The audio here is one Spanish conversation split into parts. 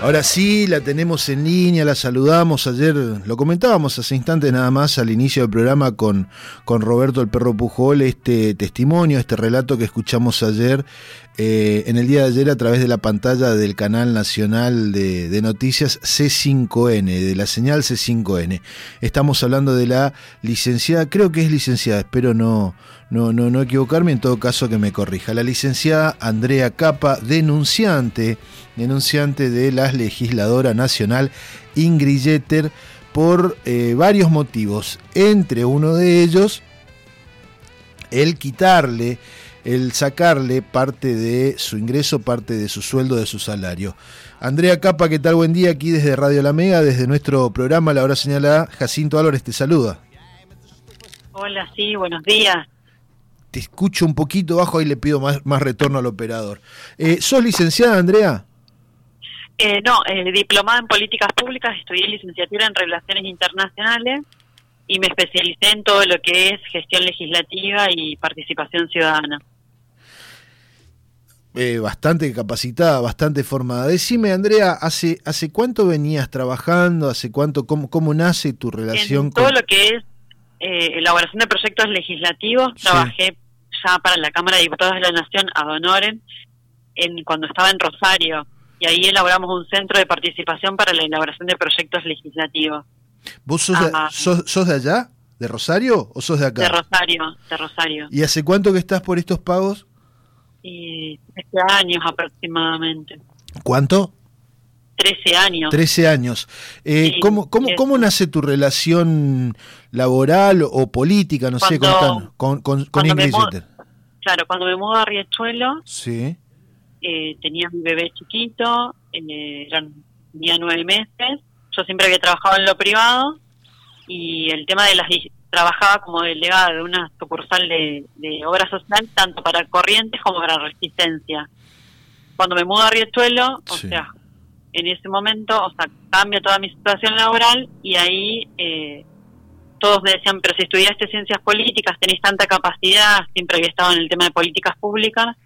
Ahora sí, la tenemos en línea, la saludamos. Ayer lo comentábamos hace instantes nada más al inicio del programa con, con Roberto el Perro Pujol, este testimonio, este relato que escuchamos ayer, eh, en el día de ayer a través de la pantalla del canal nacional de, de noticias C5N, de la señal C5N. Estamos hablando de la licenciada, creo que es licenciada, espero no, no, no, no equivocarme, en todo caso que me corrija. La licenciada Andrea Capa, denunciante denunciante de la legisladora nacional Ingrid Jeter por eh, varios motivos, entre uno de ellos el quitarle, el sacarle parte de su ingreso, parte de su sueldo, de su salario. Andrea Capa, ¿qué tal? Buen día aquí desde Radio La Mega, desde nuestro programa La Hora Señalada. Jacinto Álvarez te saluda. Hola, sí, buenos días. Te escucho un poquito bajo, y le pido más, más retorno al operador. Eh, ¿Sos licenciada, Andrea? Eh, no, eh, diplomada en políticas públicas, estudié licenciatura en relaciones internacionales y me especialicé en todo lo que es gestión legislativa y participación ciudadana. Eh, bastante capacitada, bastante formada. Decime, Andrea, ¿hace, hace cuánto venías trabajando? ¿Hace cuánto? ¿Cómo, cómo nace tu relación en todo lo que es eh, elaboración de proyectos legislativos, trabajé ya para la Cámara de Diputados de la Nación, ad honorem, en, cuando estaba en Rosario y ahí elaboramos un centro de participación para la elaboración de proyectos legislativos. ¿Vos sos, de, sos, de allá? ¿De Rosario o sos de acá? De Rosario, de Rosario. ¿Y hace cuánto que estás por estos pagos? Y 13 años aproximadamente. ¿Cuánto? 13 años. 13 años. Eh, ¿cómo, cómo, ¿Cómo nace tu relación laboral o política, no sé, con, con, con, con Ingrid Claro, cuando me mudo a Riachuelo, sí eh, tenía mi bebé chiquito, eh, eran, tenía nueve meses, yo siempre había trabajado en lo privado y el tema de las trabajaba como delegada de una sucursal de, obra social tanto para corrientes como para resistencia. Cuando me mudo a Riachuelo, o sea, en ese momento, o sea, cambia toda mi situación laboral y ahí eh, todos me decían, pero si estudiaste ciencias políticas, tenés tanta capacidad, siempre había estado en el tema de políticas públicas,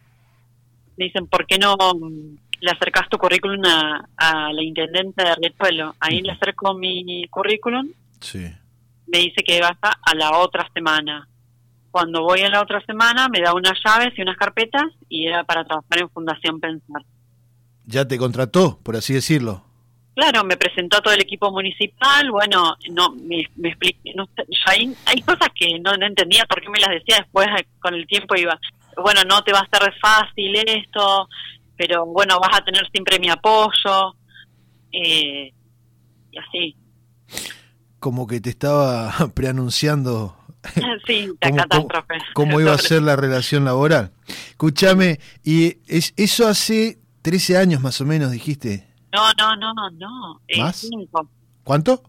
me dicen, ¿por qué no le acercas tu currículum a, la intendente de Riachuelo? Ahí le acerco mi currículum. Sí. Me dice que va a la otra semana. Cuando voy a la otra semana me da unas llaves y unas carpetas y era para trabajar en Fundación Pensar. ¿Ya te contrató, por así decirlo? Claro, me presentó a todo el equipo municipal, bueno, no me, me expliqué, no, hay, hay cosas que no, no entendía por qué me las decía después, con el tiempo iba, bueno, no te va a ser fácil esto, pero bueno, vas a tener siempre mi apoyo, eh, y así. Como que te estaba preanunciando sí, la catástrofe. Cómo, iba a ser la relación laboral. Escúchame, y es, eso hace 13 años más o menos, dijiste. No, no, no, no. Eh, ¿Más? Cinco. ¿Cuánto?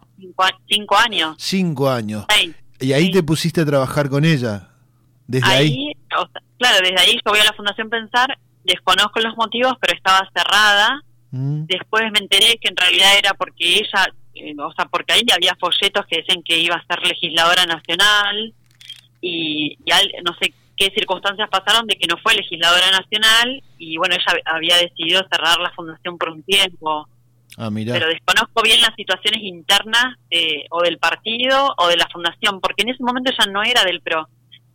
Cinco, años. Cinco años. y ahí te pusiste a trabajar con ella. Desde ahí. claro, desde ahí yo voy a la Fundación Pensar, desconozco los motivos, pero estaba cerrada. Mm. Después me enteré que en realidad era porque ella, eh, o sea, porque ahí había folletos que decían que iba a ser legisladora nacional y, no sé qué circunstancias pasaron de que no fue legisladora nacional y bueno, ella había decidido cerrar la fundación por un tiempo. Ah, Pero desconozco bien las situaciones internas eh, o del partido o de la fundación, porque en ese momento ella no era del PRO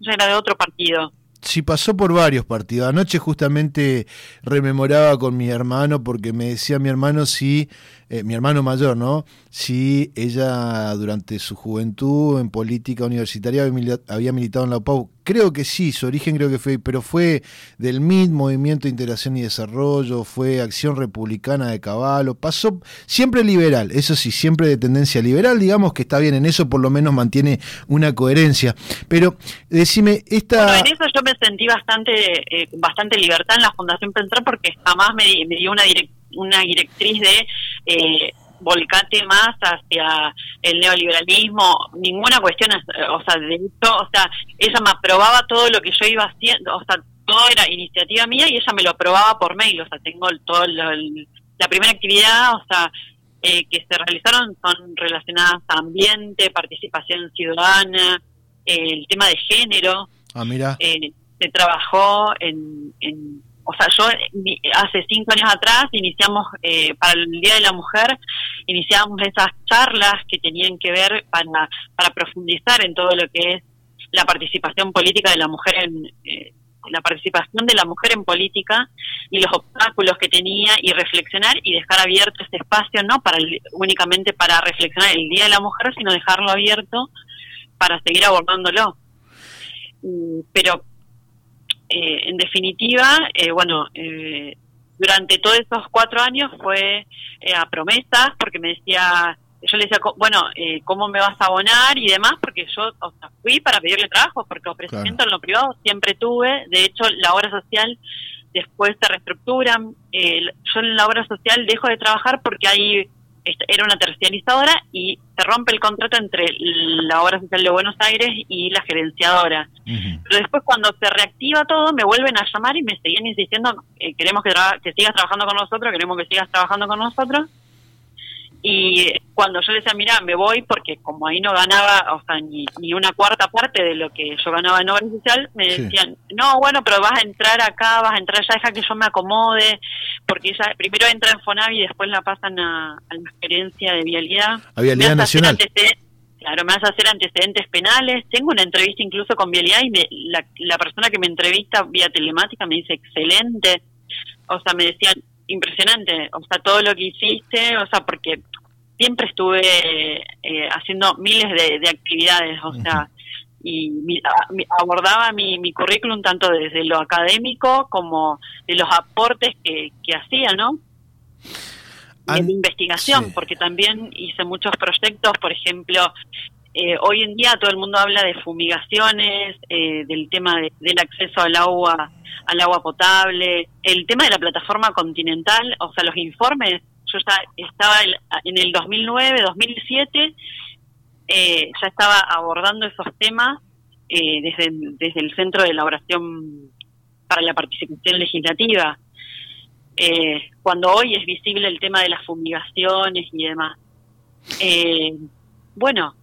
era de otro partido. Sí, pasó por varios partidos. Anoche justamente rememoraba con mi hermano porque me decía mi hermano si, eh, mi hermano mayor, ¿no? Si ella durante su juventud en política universitaria había militado en la UPAU. Creo que sí, su origen creo que fue, pero fue del MIT, Movimiento de Integración y Desarrollo, fue Acción Republicana de Caballo, pasó siempre liberal, eso sí, siempre de tendencia liberal, digamos que está bien, en eso por lo menos mantiene una coherencia. Pero decime, esta... Bueno, en eso yo me sentí bastante, eh, bastante libertad en la Fundación Pensar porque jamás me, dio una, una directriz de... Eh, volcate más hacia el neoliberalismo, ninguna cuestión, o sea, de hecho, o sea, ella me aprobaba todo lo que yo iba haciendo, o sea, todo era iniciativa mía y ella me lo aprobaba por mail, o sea, tengo todo la primera actividad, o sea, eh, que se realizaron son relacionadas a ambiente, participación ciudadana, el tema de género. Ah, mira. Eh, se trabajó en, en o sea, yo hace cinco años atrás iniciamos, eh, para el Día de la Mujer, iniciamos esas charlas que tenían que ver para, para profundizar en todo lo que es la participación política de la mujer en... Eh, la participación de la mujer en política y los obstáculos que tenía y reflexionar y dejar abierto este espacio no para únicamente para reflexionar el día de la mujer sino dejarlo abierto para seguir abordándolo. Mm, pero en definitiva, eh, bueno, eh, durante todos esos cuatro años fue a promesas, porque me decía, yo le decía, bueno, ¿cómo me vas a abonar y demás? Porque yo o sea, fui para pedirle trabajo, porque ofrecimiento en lo privado siempre tuve, de hecho la obra social después se reestructuran, yo en la obra social dejo de trabajar porque hay era una terciarizadora y se rompe el contrato entre la obra social de Buenos Aires y la gerenciadora. Pero después cuando se reactiva todo, me vuelven a llamar y me seguían insistiendo, eh, queremos que, que sigas trabajando con nosotros, queremos que sigas trabajando con nosotros. Y cuando yo decía, mira, me voy porque como ahí no ganaba, o sea, ni, ni una cuarta parte de lo que yo ganaba en obra social, me decían, no, bueno, pero vas a entrar acá, vas a entrar ya, deja que yo me acomode, porque ella primero entra en Fonavi y después la pasan a, la experiencia de vialidad. A vialidad nacional. Claro, me vas a hacer antecedentes penales. Tengo una entrevista incluso con Vialidad y la, la persona que me entrevista vía telemática me dice excelente. O sea, me decían, impresionante, o sea, todo lo que hiciste, o sea, porque siempre estuve eh, haciendo miles de, actividades, o sea, y abordaba mi, mi currículum tanto desde lo académico como de los aportes que, que hacía, ¿no? de investigación, porque también hice muchos proyectos, por ejemplo, eh, hoy en día todo el mundo habla de fumigaciones, eh, del tema del acceso al agua, al agua potable, el tema de la plataforma continental, o sea, los informes. Yo ya estaba en el 2009, 2007, eh, ya estaba abordando esos temas desde, desde el Centro de Elaboración para la Participación Legislativa. cuando hoy es visible el tema de las fumigaciones y demás. bueno,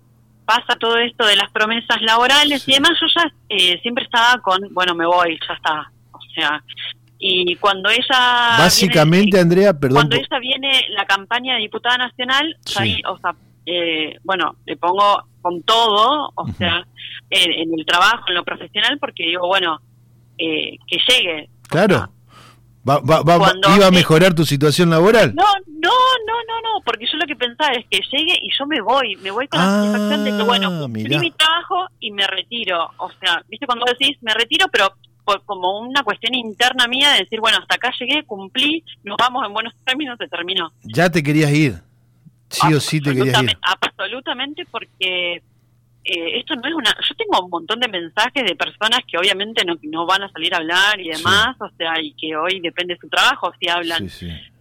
pasa todo esto de las promesas laborales y demás, yo ya eh, siempre estaba con, bueno, me voy, ya está. O sea, y cuando ella... Básicamente, Andrea, perdón. Cuando ella viene la campaña de diputada nacional, ahí, o sea, eh, bueno, le pongo con todo, o sea, en, el trabajo, en lo profesional, porque digo, bueno, eh, que llegue. Claro. Va, ¿Iba a mejorar tu situación laboral? No, no, no, no, no, porque yo lo que pensaba es que llegue y yo me voy, me voy con la satisfacción de que, ah, bueno, cumplí mi trabajo y me retiro. O sea, viste cuando decís, me retiro, pero como una cuestión interna mía de decir, bueno, hasta acá llegué, cumplí, nos vamos en buenos términos, se terminó. Ya te querías ir, sí o sí te querías ir. Absolutamente, porque eh, esto no es una... Yo tengo un montón de mensajes de personas que obviamente no, no van a salir a hablar y demás, o sea, y que hoy depende de su trabajo si hablan,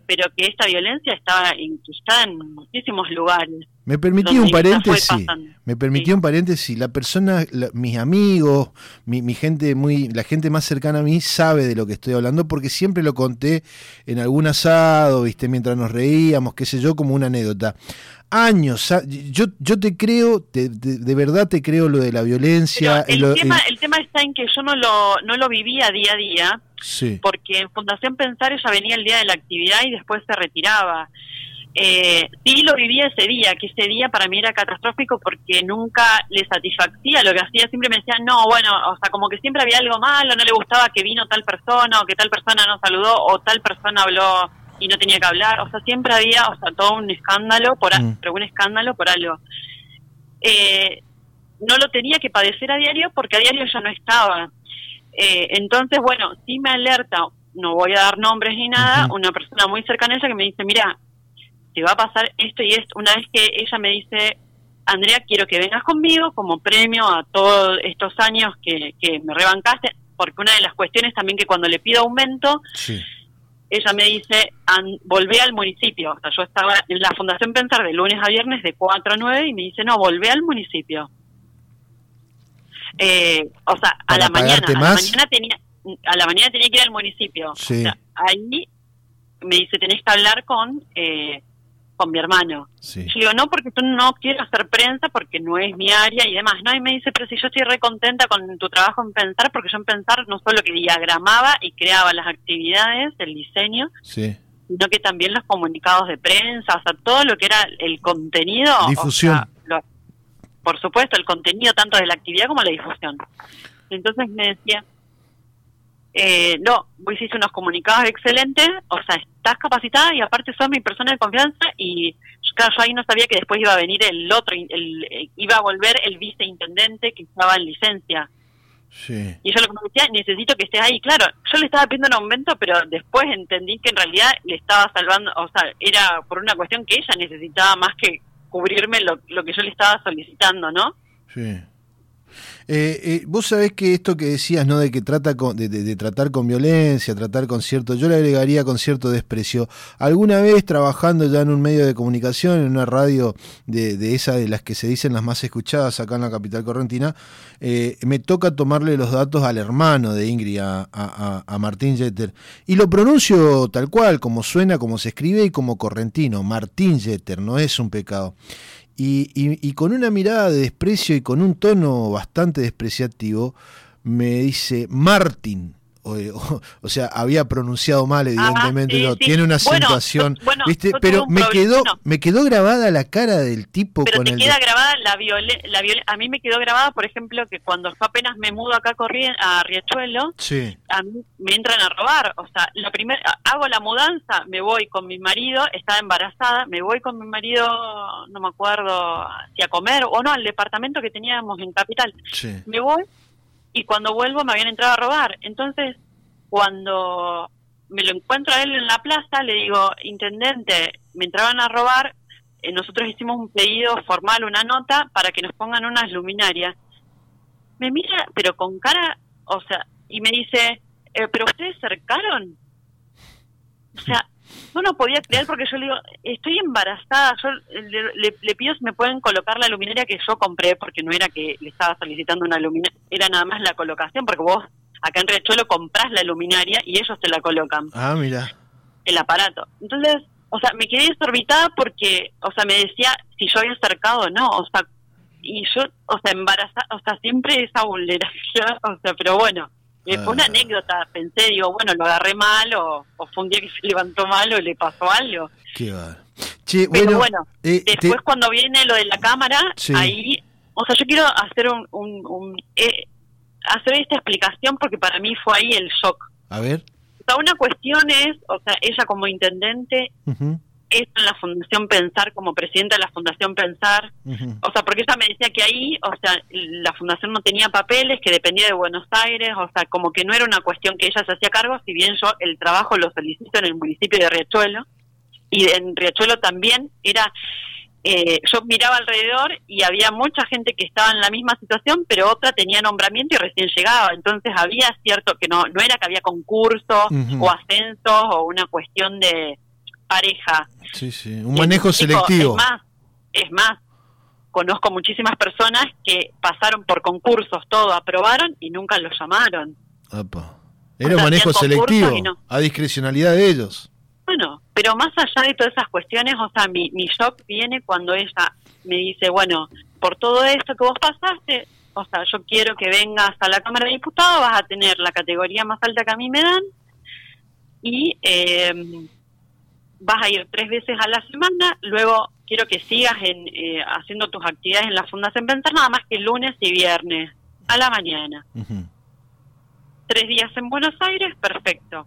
pero que esta violencia está incrustada en muchísimos lugares. Me permití un paréntesis. Me permitió un paréntesis. La persona, mis amigos, mi, mi, gente muy, la gente más cercana a mí sabe de lo que estoy hablando porque siempre lo conté en algún asado, viste, mientras nos reíamos, qué sé yo, como una anécdota años. Yo, yo te creo, de verdad te creo lo de la violencia. el, tema, el... tema está en que yo no lo, no lo vivía día a día, porque en Fundación Pensar ella venía el día de la actividad y después se retiraba. Eh, sí lo vivía ese día, que ese día para mí era catastrófico porque nunca le satisfacía lo que hacía, siempre me decían, no, bueno, o sea, como que siempre había algo malo, no le gustaba que vino tal persona o que tal persona no saludó o tal persona habló y no tenía que hablar, o sea, siempre había, o sea, todo un escándalo, por mm. pero un escándalo por algo. Eh, no lo tenía que padecer a diario porque a diario ya no estaba. Eh, entonces, bueno, sí me alerta, no voy a dar nombres ni nada, una persona muy cercana a ella que me dice, mira, te va a pasar esto y esto. Una vez que ella me dice, Andrea, quiero que vengas conmigo como premio a todos estos años que, que me rebancaste, porque una de las cuestiones también que cuando le pido aumento, sí ella me dice, volvé al municipio. O sea, yo estaba en la Fundación Pensar de lunes a viernes de 4 a 9 y me dice, no, volvé al municipio. Eh, o sea, a la mañana, a la mañana tenía a la mañana tenía que ir al municipio. O sea, ahí me dice, tenés que hablar con eh, con mi hermano. Sí. Yo digo, no, porque tú no quiero hacer prensa porque no es mi área y demás. No, y me dice, pero si yo estoy re contenta con tu trabajo en pensar, porque yo en pensar no solo que diagramaba y creaba las actividades, el diseño, Sí. sino que también los comunicados de prensa, o sea, todo lo que era el contenido. o Difusión. sea, lo- por supuesto, el contenido tanto de la actividad como la difusión. Entonces me decía, eh, no, vos hiciste unos comunicados excelentes, o sea, estás capacitada y aparte sos mi persona de confianza y claro, yo ahí no sabía que después iba a venir el otro, el, el- iba a volver el viceintendente que estaba en licencia. Sí. Y yo lo que me decía, necesito que estés ahí. Claro, yo le estaba pidiendo un aumento, pero después entendí que en realidad le estaba salvando, o sea, era por una cuestión que ella necesitaba más que cubrirme lo, lo que yo le estaba solicitando, ¿no? Sí. Eh, eh, vos sabés que esto que decías, ¿no? De que trata con, de, tratar con violencia, tratar con cierto, yo le agregaría con cierto desprecio. Alguna vez trabajando ya en un medio de comunicación, en una radio de, de esa de las que se dicen las más escuchadas acá en la capital correntina, eh, me toca tomarle los datos al hermano de Ingrid, a, a- a- a Martín Jeter. Y lo pronuncio tal cual, como suena, como se escribe y como correntino. Martín Jeter, no es un pecado. Y, y- y con una mirada de desprecio y con un tono bastante despreciativo, me dice Martín. O, o- o sea, había pronunciado mal, evidentemente, Ah, sí, no, sí. tiene una acentuación, bueno, ¿viste? Pero me quedó, no. me quedó grabada la cara del tipo Pero con te el queda grabada la violencia, la viol- a mí me quedó grabada, por ejemplo, que cuando yo apenas me mudo acá a, Riachuelo, Sí, a mí me entran a robar. O sea, la primera, hago la mudanza, me voy con mi marido, estaba embarazada, me voy con mi marido, no me acuerdo, si a comer o no, al departamento que teníamos en Capital. sí. Me voy y cuando vuelvo me habían entrado a robar. Entonces, cuando me lo encuentro a él en la plaza, le digo, intendente, me entraban a robar, eh, nosotros hicimos un pedido formal, una nota, para que nos pongan unas luminarias. Me mira, pero con cara, o sea, y me dice, eh, ¿pero ustedes cercaron? O sea, no podía creer porque yo le digo, estoy embarazada, yo le, le- le pido si me pueden colocar la luminaria que yo compré, porque no era que le estaba solicitando una luminaria, era nada más la colocación, porque vos acá en Riachuelo comprás la luminaria y ellos te la colocan, Ah, mira. el aparato. Entonces, o sea, me quedé desorbitada porque, o sea, me decía si yo había acercado o no, o sea, y yo, o sea, embarazada, o sea, siempre esa vulneración, o sea, pero bueno, eh, fue una Ah. anécdota, pensé, digo, bueno, lo agarré mal o, o fue un día que se levantó mal o le pasó algo. Qué va. Che, Pero bueno, bueno, eh, te- Después cuando viene lo de la cámara, Sí. ahí, o sea, yo quiero hacer un, un, un- eh, hacer esta explicación porque para mí fue ahí el shock. a ver. O sea, una cuestión es, o sea, ella como intendente, esto en la Fundación Pensar, como presidenta de la Fundación Pensar, o sea, porque ella me decía que ahí, o sea, la fundación no tenía papeles, que dependía de Buenos Aires, o sea, como que no era una cuestión que ella se hacía cargo, si bien yo el trabajo lo solicito en el municipio de Riachuelo, y en Riachuelo también era, eh, yo miraba alrededor y había mucha gente que estaba en la misma situación, pero otra tenía nombramiento y recién llegaba, entonces había cierto que no, no era que había concursos Ujú. o ascensos o una cuestión de pareja. Sí, sí. Un manejo Dijo, selectivo. Es más, es más, conozco muchísimas personas que pasaron por concursos, todo, aprobaron y nunca los llamaron. Apa. O Era un manejo selectivo, no. a discrecionalidad de ellos. Bueno, pero más allá de todas esas cuestiones, o sea, mi, mi shock viene cuando ella me dice, bueno, por todo esto que vos pasaste, o sea, yo quiero que vengas a la Cámara de Diputados, vas a tener la categoría más alta que a mí me dan y eh, vas a ir tres veces a la semana, luego quiero que sigas en, eh, haciendo tus actividades en la Fundación Pensar, nada más que lunes y viernes, a la mañana. Tres días en Buenos Aires, perfecto.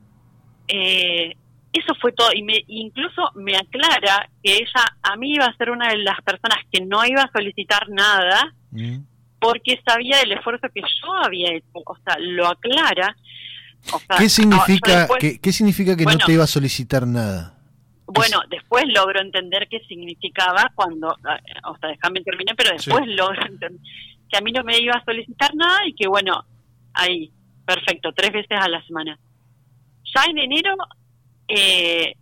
Eh, eso fue todo, y me, incluso me aclara que ella a mí iba a ser una de las personas que no iba a solicitar nada, Mm. porque sabía del esfuerzo que yo había hecho, o sea, lo aclara. O sea, ¿Qué significa, después- qué, qué significa que no te iba a solicitar nada? Bueno, después logro entender qué significaba cuando, ah, o sea, déjame terminar, pero después logro entender que a mí no me iba a solicitar nada y que bueno, ahí, perfecto, tres veces a la semana. Ya en enero, eh,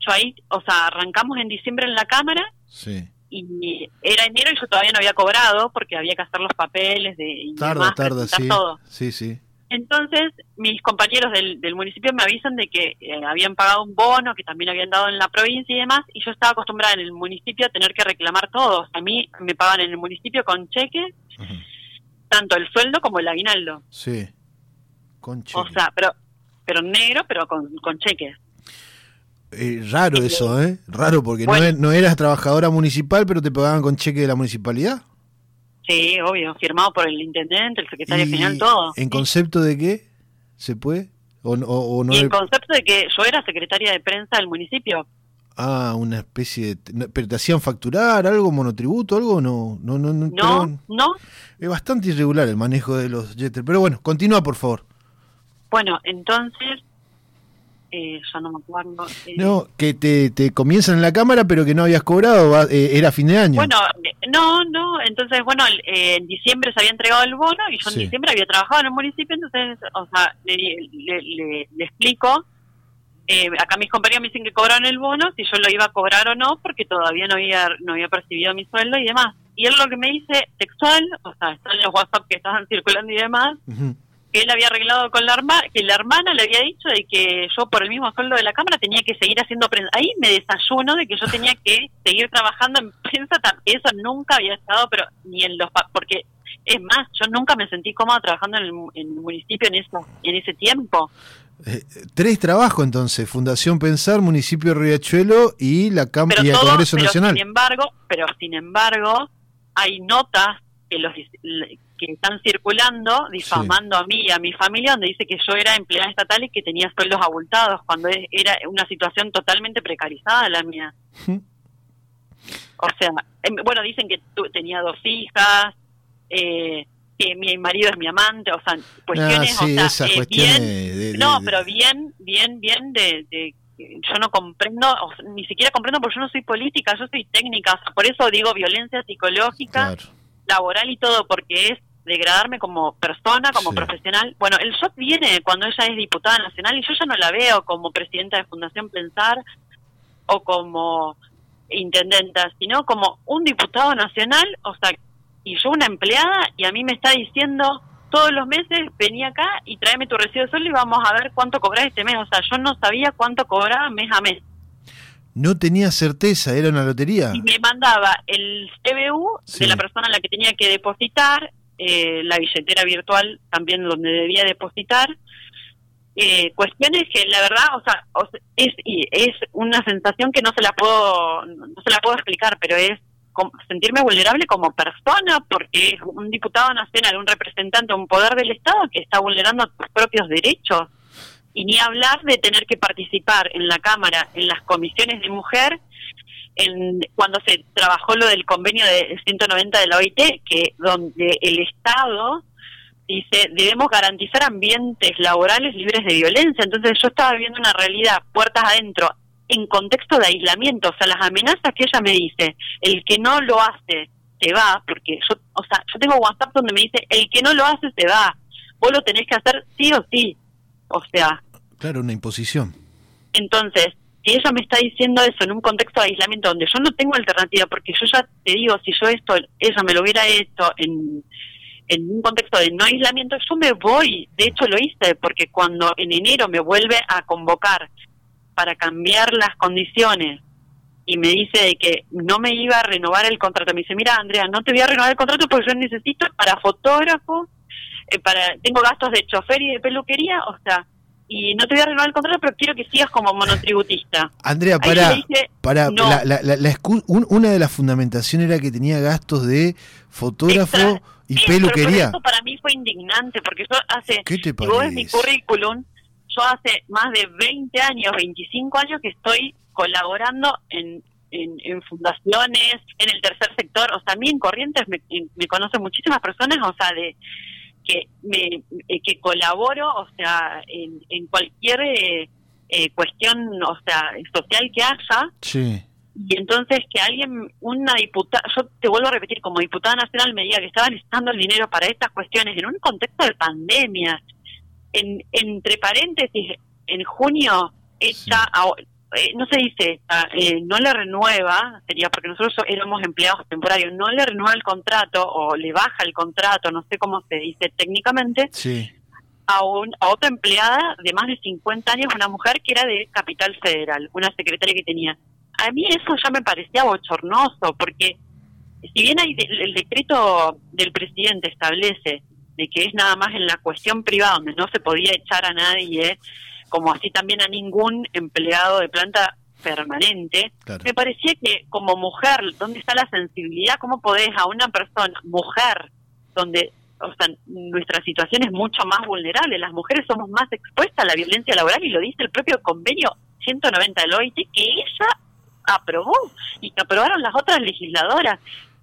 yo ahí, o sea, arrancamos en diciembre en la Cámara Sí. y era enero y yo todavía no había cobrado porque había que hacer los papeles de y Tarda, demás, tarda, sí. todo. Sí, sí. Entonces, mis compañeros del, del municipio me avisan de que eh, habían pagado un bono, que también habían dado en la provincia y demás, y yo estaba acostumbrada en el municipio a tener que reclamar todo. A mí me pagan en el municipio con cheque, tanto el sueldo como el aguinaldo. Sí, con cheque. O sea, pero pero negro, pero con, con cheque. Eh, raro eso, ¿eh? Raro, porque no, e, no eras trabajadora municipal, pero te pagaban con cheque de la municipalidad. Sí, obvio, firmado por el intendente, el secretario general, todo. ¿En concepto de qué se puede? ¿O, o, no y en concepto de que yo era secretaria de prensa del municipio. Ah, una especie de... ¿Pero te hacían facturar algo, monotributo, algo? No, no, no. No, no. no. Es bastante irregular el manejo de los jetters. Pero bueno, continúa, por favor. Bueno, entonces eh, ya no me acuerdo. Eh. no, que te, te comienzan en la cámara, pero que no habías cobrado, eh, era fin de año. Bueno, no, no, entonces, bueno, en diciembre se había entregado el bono y yo en diciembre había trabajado en el municipio, entonces, o sea, le, le, le, explico. acá mis compañeros me dicen que cobraron el bono, si yo lo iba a cobrar o no, porque todavía no había no había percibido mi sueldo y demás. Y él lo que me dice textual, o sea, están los WhatsApp que estaban circulando y demás, que él había arreglado con la hermana, que la hermana le había dicho de que yo por el mismo sueldo de la cámara tenía que seguir haciendo prensa. Ahí me desayuno de que yo tenía que seguir trabajando en prensa, eso nunca había estado, pero ni en los porque es más, yo nunca me sentí cómoda trabajando en el, municipio en eso, en ese tiempo. Eh, tres trabajos entonces, Fundación Pensar, Municipio Riachuelo y la Cámara y el Congreso pero Nacional. Sin embargo, pero sin embargo, hay notas que los que están circulando difamando a mí y a mi familia donde dice que yo era empleada estatal y que tenía sueldos abultados cuando era una situación totalmente precarizada la mía. O sea, em, bueno, dicen que tenía dos hijas, eh, que mi marido es mi amante, o sea, cuestiones, ah, o sea, eh, bien, no, pero bien, bien, bien de, yo no comprendo, ni siquiera comprendo porque yo no soy política, yo soy técnica, por eso digo violencia psicológica, laboral y todo, porque es degradarme como persona, como profesional. Bueno, el shock viene cuando ella es diputada nacional y yo ya no la veo como presidenta de Fundación Pensar o como intendenta, sino como un diputado nacional, o sea, y yo una empleada y a mí me está diciendo todos los meses vení acá y tráeme tu recibo de sueldo y vamos a ver cuánto cobras este mes. O sea, yo no sabía cuánto cobraba mes a mes. No tenía certeza, era una lotería. Y me mandaba el CBU de la persona a la que tenía que depositar, eh, la billetera virtual también donde debía depositar. Eh, cuestiones que la verdad, o sea, es, es una sensación que no se la puedo, no se la puedo explicar, pero es sentirme vulnerable como persona porque es un diputado nacional, un representante, un poder del Estado que está vulnerando tus propios derechos. Y ni hablar de tener que participar en la Cámara, en las comisiones de mujer, cuando se trabajó lo del convenio de 190 de la OIT, que donde el Estado dice debemos garantizar ambientes laborales libres de violencia. Entonces yo estaba viendo una realidad puertas adentro en contexto de aislamiento, o sea, las amenazas que ella me dice, el que no lo hace se va, porque yo, o sea, yo tengo WhatsApp donde me dice, el que no lo hace se va, vos lo tenés que hacer sí o sí, o sea. Claro, una imposición. Entonces, si ella me está diciendo eso en un contexto de aislamiento donde yo no tengo alternativa, porque yo ya te digo, si yo esto, ella me lo hubiera hecho en, en un contexto de no aislamiento, yo me voy, de hecho lo hice, porque cuando en enero me vuelve a convocar para cambiar las condiciones y me dice que no me iba a renovar el contrato, me dice, mira Andrea, no te voy a renovar el contrato porque yo necesito para fotógrafo, eh, para tengo gastos de chofer y de peluquería, o sea, y no te voy a renovar el contrato, pero quiero que sigas como monotributista. Andrea, para, para la, la, una de las fundamentaciones era que tenía gastos de fotógrafo y peluquería. eso para mí fue indignante, porque yo hace, ¿Qué te parece? vos mi currículum, yo hace más de 20 años, 25 años que estoy colaborando en, en, fundaciones, en el tercer sector, o sea, a mí en Corrientes me, me conocen muchísimas personas, o sea, de que me eh, que colaboro o sea en, en cualquier eh, eh, cuestión o sea social que haya sí. y entonces que alguien una diputada yo te vuelvo a repetir como diputada nacional me diga que estaban necesitando el dinero para estas cuestiones en un contexto de pandemia en entre paréntesis en junio hecha eh, no se dice, eh, no le renueva, sería porque nosotros éramos empleados temporarios, no le renueva el contrato o le baja el contrato, no sé cómo se dice técnicamente, sí. a, a otra empleada de más de 50 años, una mujer que era de Capital Federal, una secretaria que tenía. A mí eso ya me parecía bochornoso, porque si bien hay el decreto del presidente establece de que es nada más en la cuestión privada donde no se podía echar a nadie, como así también a ningún empleado de planta permanente, me parecía que como mujer, ¿dónde está la sensibilidad? ¿Cómo podés a una persona, mujer, donde o sea, nuestra situación es mucho más vulnerable, las mujeres somos más expuestas a la violencia laboral y lo dice el propio convenio 190 del OIT que ella aprobó y que aprobaron las otras legisladoras.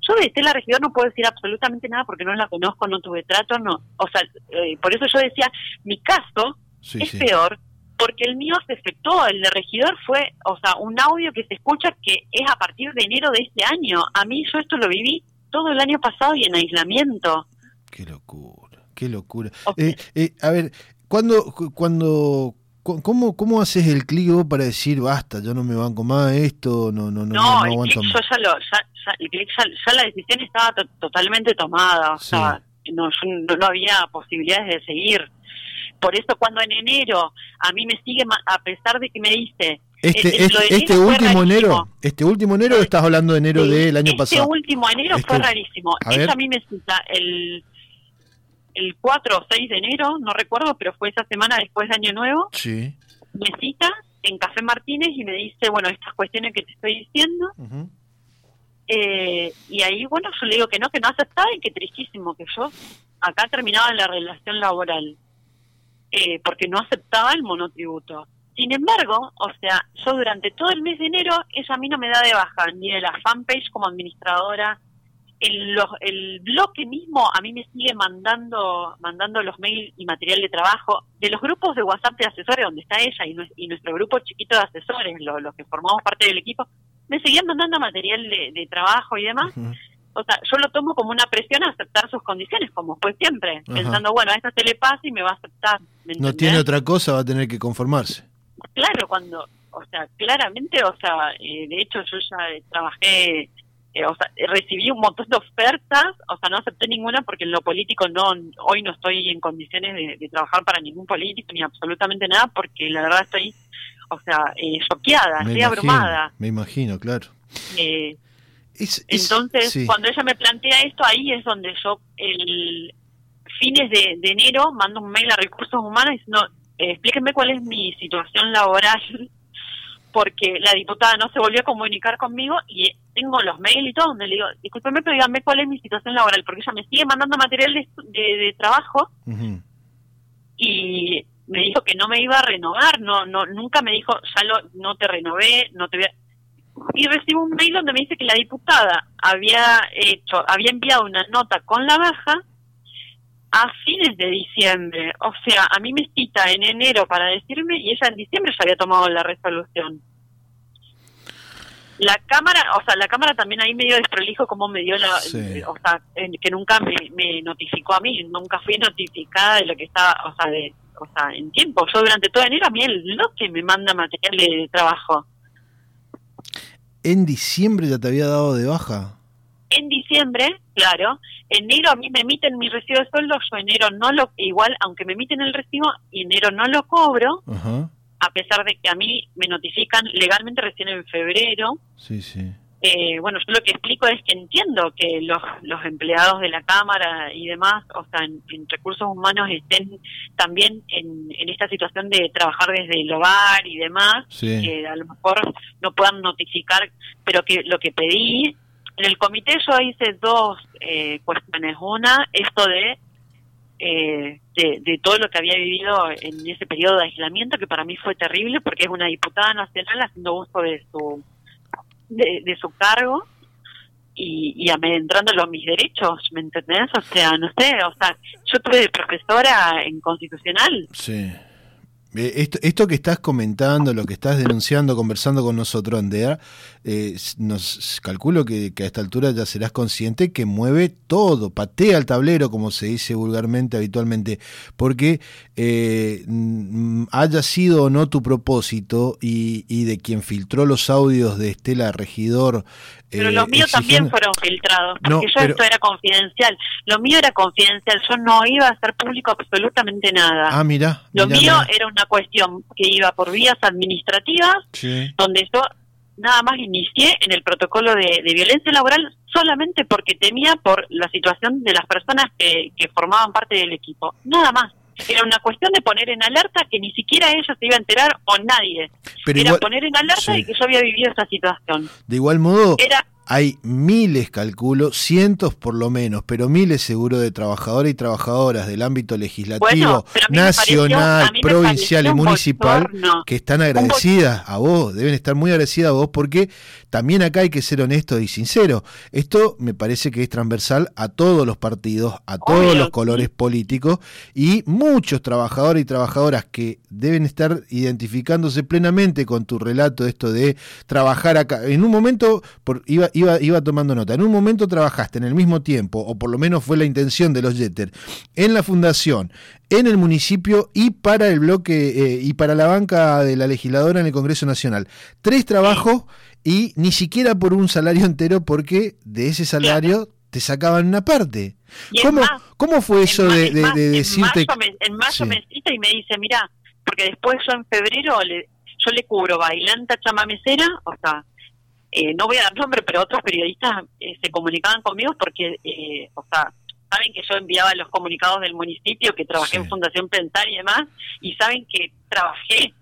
Yo de Estela Regidor no puedo decir absolutamente nada porque no la conozco, no tuve trato, no. O sea, eh, por eso yo decía, mi caso es peor porque el mío se efectuó, el de regidor fue, o sea, un audio que se escucha que es a partir de enero de este año. A mí yo esto lo viví todo el año pasado y en aislamiento. Qué locura, qué locura. Eh, eh, a ver, cuando, cuando, ¿cómo, ¿cómo haces el clic para decir basta, yo no me banco más esto, no, no, no, no, no aguanto más? Yo ya, lo, ya, el clic ya, la decisión estaba totalmente tomada, o sea, no, no había posibilidades de seguir por eso cuando en enero a mí me sigue, a pesar de que me dice... Este, este, último enero, este último enero estás hablando de enero del año pasado. Este último enero fue este, rarísimo. Ella a mí me cita el, el 4 o 6 de enero, no recuerdo, pero fue esa semana después de Año Nuevo. Sí. Me cita en Café Martínez y me dice, bueno, estas cuestiones que te estoy diciendo. eh, y ahí, bueno, yo le digo que no, que no aceptaba y que tristísimo, que yo acá terminaba la relación laboral. Eh, porque no aceptaba el monotributo. Sin embargo, o sea, yo durante todo el mes de enero, ella a mí no me da de baja, ni de la fanpage como administradora. El, el bloque mismo a mí me sigue mandando mandando los mails y material de trabajo de los grupos de WhatsApp de asesores donde está ella y, nuestro grupo chiquito de asesores, los que formamos parte del equipo, me seguían mandando material de, trabajo y demás o sea, yo lo tomo como una presión a aceptar sus condiciones, como fue siempre, pensando, bueno, a esta se le pasa y me va a aceptar. no tiene otra cosa, va a tener que conformarse. Claro, cuando, o sea, claramente, o sea, eh, de hecho yo ya trabajé, eh, o sea, recibí un montón de ofertas, o sea, no acepté ninguna porque en lo político no, hoy no estoy en condiciones de, trabajar para ningún político ni absolutamente nada porque la verdad estoy, o sea, eh, choqueada, estoy abrumada. Me imagino, claro. Eh, entonces, cuando ella me plantea esto, ahí es donde yo, el fines de, enero, mando un mail a Recursos Humanos diciendo, eh, explíquenme cuál es mi situación laboral, porque la diputada no se volvió a comunicar conmigo y tengo los mails y todo, donde le digo, discúlpeme, pero díganme cuál es mi situación laboral, porque ella me sigue mandando material de, trabajo y me dijo que no me iba a renovar, no, no, nunca me dijo, ya lo, no te renové, no te voy a y recibo un mail donde me dice que la diputada había hecho, había enviado una nota con la baja a fines de diciembre. O sea, a mí me cita en enero para decirme y ella en diciembre ya había tomado la resolución. La cámara, o sea, la cámara también ahí medio desprolijo como me dio la, o sea, que nunca me, notificó a mí, nunca fui notificada de lo que estaba, o sea, de, o sea, en tiempo. Yo durante todo enero a mí el lo que me manda material de trabajo en diciembre ya te había dado de baja. En diciembre, claro. Enero a mí me emiten mi recibo de sueldo, yo enero no lo, igual, aunque me emiten el recibo, enero no lo cobro, a pesar de que a mí me notifican legalmente recién en febrero. Sí, sí. Eh, bueno, yo lo que explico es que entiendo que los, los empleados de la Cámara y demás, o sea, en, recursos humanos estén también en, en, esta situación de trabajar desde el hogar y demás, que a lo mejor no puedan notificar, pero que lo que pedí, en el comité yo hice dos eh, cuestiones. Una, esto de, eh, de, de todo lo que había vivido en ese periodo de aislamiento, que para mí fue terrible, porque es una diputada nacional haciendo uso de su de, su cargo y, y amedrentándolo mis derechos, ¿me entendés? O sea, no sé, o sea, yo tuve de profesora en constitucional. Sí. Eh, esto, que estás comentando, lo que estás denunciando, conversando con nosotros, Andrea, eh, nos calculo que, a esta altura ya serás consciente que mueve todo, patea el tablero, como se dice vulgarmente, habitualmente, porque eh, haya sido o no tu propósito y, y, de quien filtró los audios de Estela Regidor pero los míos también fueron filtrados, porque yo esto era confidencial. Lo mío era confidencial, yo no iba a hacer público absolutamente nada. Ah, mira. Lo mío era una cuestión que iba por vías administrativas, donde yo nada más inicié en el protocolo de, violencia laboral solamente porque temía por la situación de las personas que, que formaban parte del equipo. Nada más. Era una cuestión de poner en alerta que ni siquiera ella se iba a enterar o nadie. Era poner en alerta de que yo había vivido esa situación. De igual modo, Era, hay miles, calculo, cientos por lo menos, pero miles seguro de trabajadores y trabajadoras del ámbito legislativo, nacional, provincial y municipal que están agradecidas a vos, deben estar muy agradecidas a vos porque también acá hay que ser honesto y sincero. Esto me parece que es transversal a todos los partidos, a todos los colores políticos y muchos trabajadores y trabajadoras que deben estar identificándose plenamente con tu relato esto de trabajar acá. En un momento por, iba iba, iba tomando nota. En un momento trabajaste en el mismo tiempo, o por lo menos fue la intención de los Jeter, en la fundación, en el municipio y para el bloque eh, y para la banca de la legisladora en el Congreso Nacional. Tres trabajos y ni siquiera por un salario entero porque de ese salario te sacaban una parte. ¿Cómo, ¿Cómo fue eso de, decirte? En mayo, me cita y me dice, mira, porque después yo en febrero le, yo le cubro bailanta chamamecera, o sea, eh, no voy a dar nombre, pero otros periodistas eh, se comunicaban conmigo porque, eh, o sea, saben que yo enviaba los comunicados del municipio, que trabajé en Fundación Pentar y demás, y saben que trabajé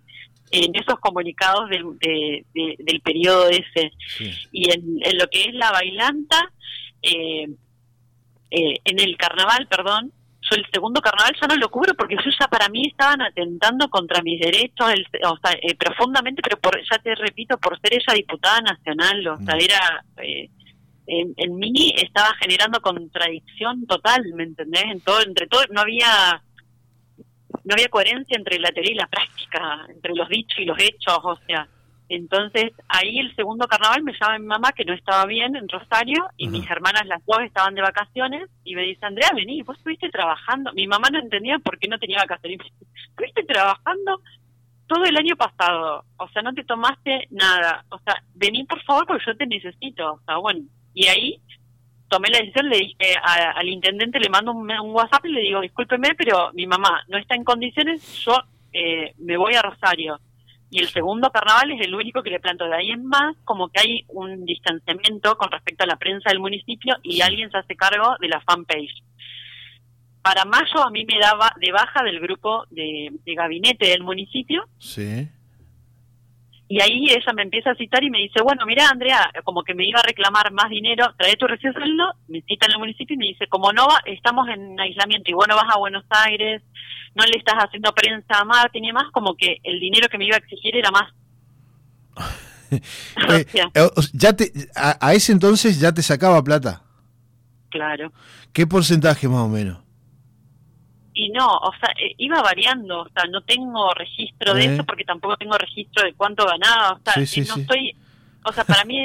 en esos comunicados del, del periodo ese. Y en, en, lo que es la bailanta, en el carnaval, perdón, yo el segundo carnaval ya no lo cubro porque eso ya para mí estaban atentando contra mis derechos, o sea, eh, profundamente, pero por, ya te repito, por ser ella diputada nacional, o sea, mm. era... Eh, en, mí estaba generando contradicción total, ¿me entendés? En todo, entre todo, no había no había coherencia entre la teoría y la práctica, entre los dichos y los hechos, o sea, entonces, ahí el segundo carnaval me llama mi mamá que no estaba bien en Rosario y mis hermanas las dos estaban de vacaciones y me dice, Andrea, vení, vos estuviste trabajando. Mi mamá no entendía por qué no tenía vacaciones. Estuviste trabajando todo el año pasado, o sea, no te tomaste nada. O sea, vení por favor porque yo te necesito. O sea, bueno, y ahí tomé la decisión, le dije al intendente, le mando un, WhatsApp y le digo, discúlpeme, pero mi mamá no está en condiciones, yo eh, me voy a Rosario y el segundo carnaval es el único que le planto. De ahí en más, como que hay un distanciamiento con respecto a la prensa del municipio y alguien se hace cargo de la fanpage. Para mayo a mí me daba de baja del grupo de, gabinete del municipio. Sí. Y ahí ella me empieza a citar y me dice, bueno, mira Andrea, como que me iba a reclamar más dinero, trae tu recién sueldo, me cita en el municipio y me dice, como no va, estamos en aislamiento y bueno, vas a Buenos Aires, no le estás haciendo prensa a Martín y más, como que el dinero que me iba a exigir era más. Eh, eh, ya te, a, ese entonces ya te sacaba plata. Claro. ¿Qué porcentaje más o menos? Y no, o sea, eh, iba variando, o sea, no tengo registro de eso porque tampoco tengo registro de cuánto ganaba, o sea, no estoy o sea, para mí,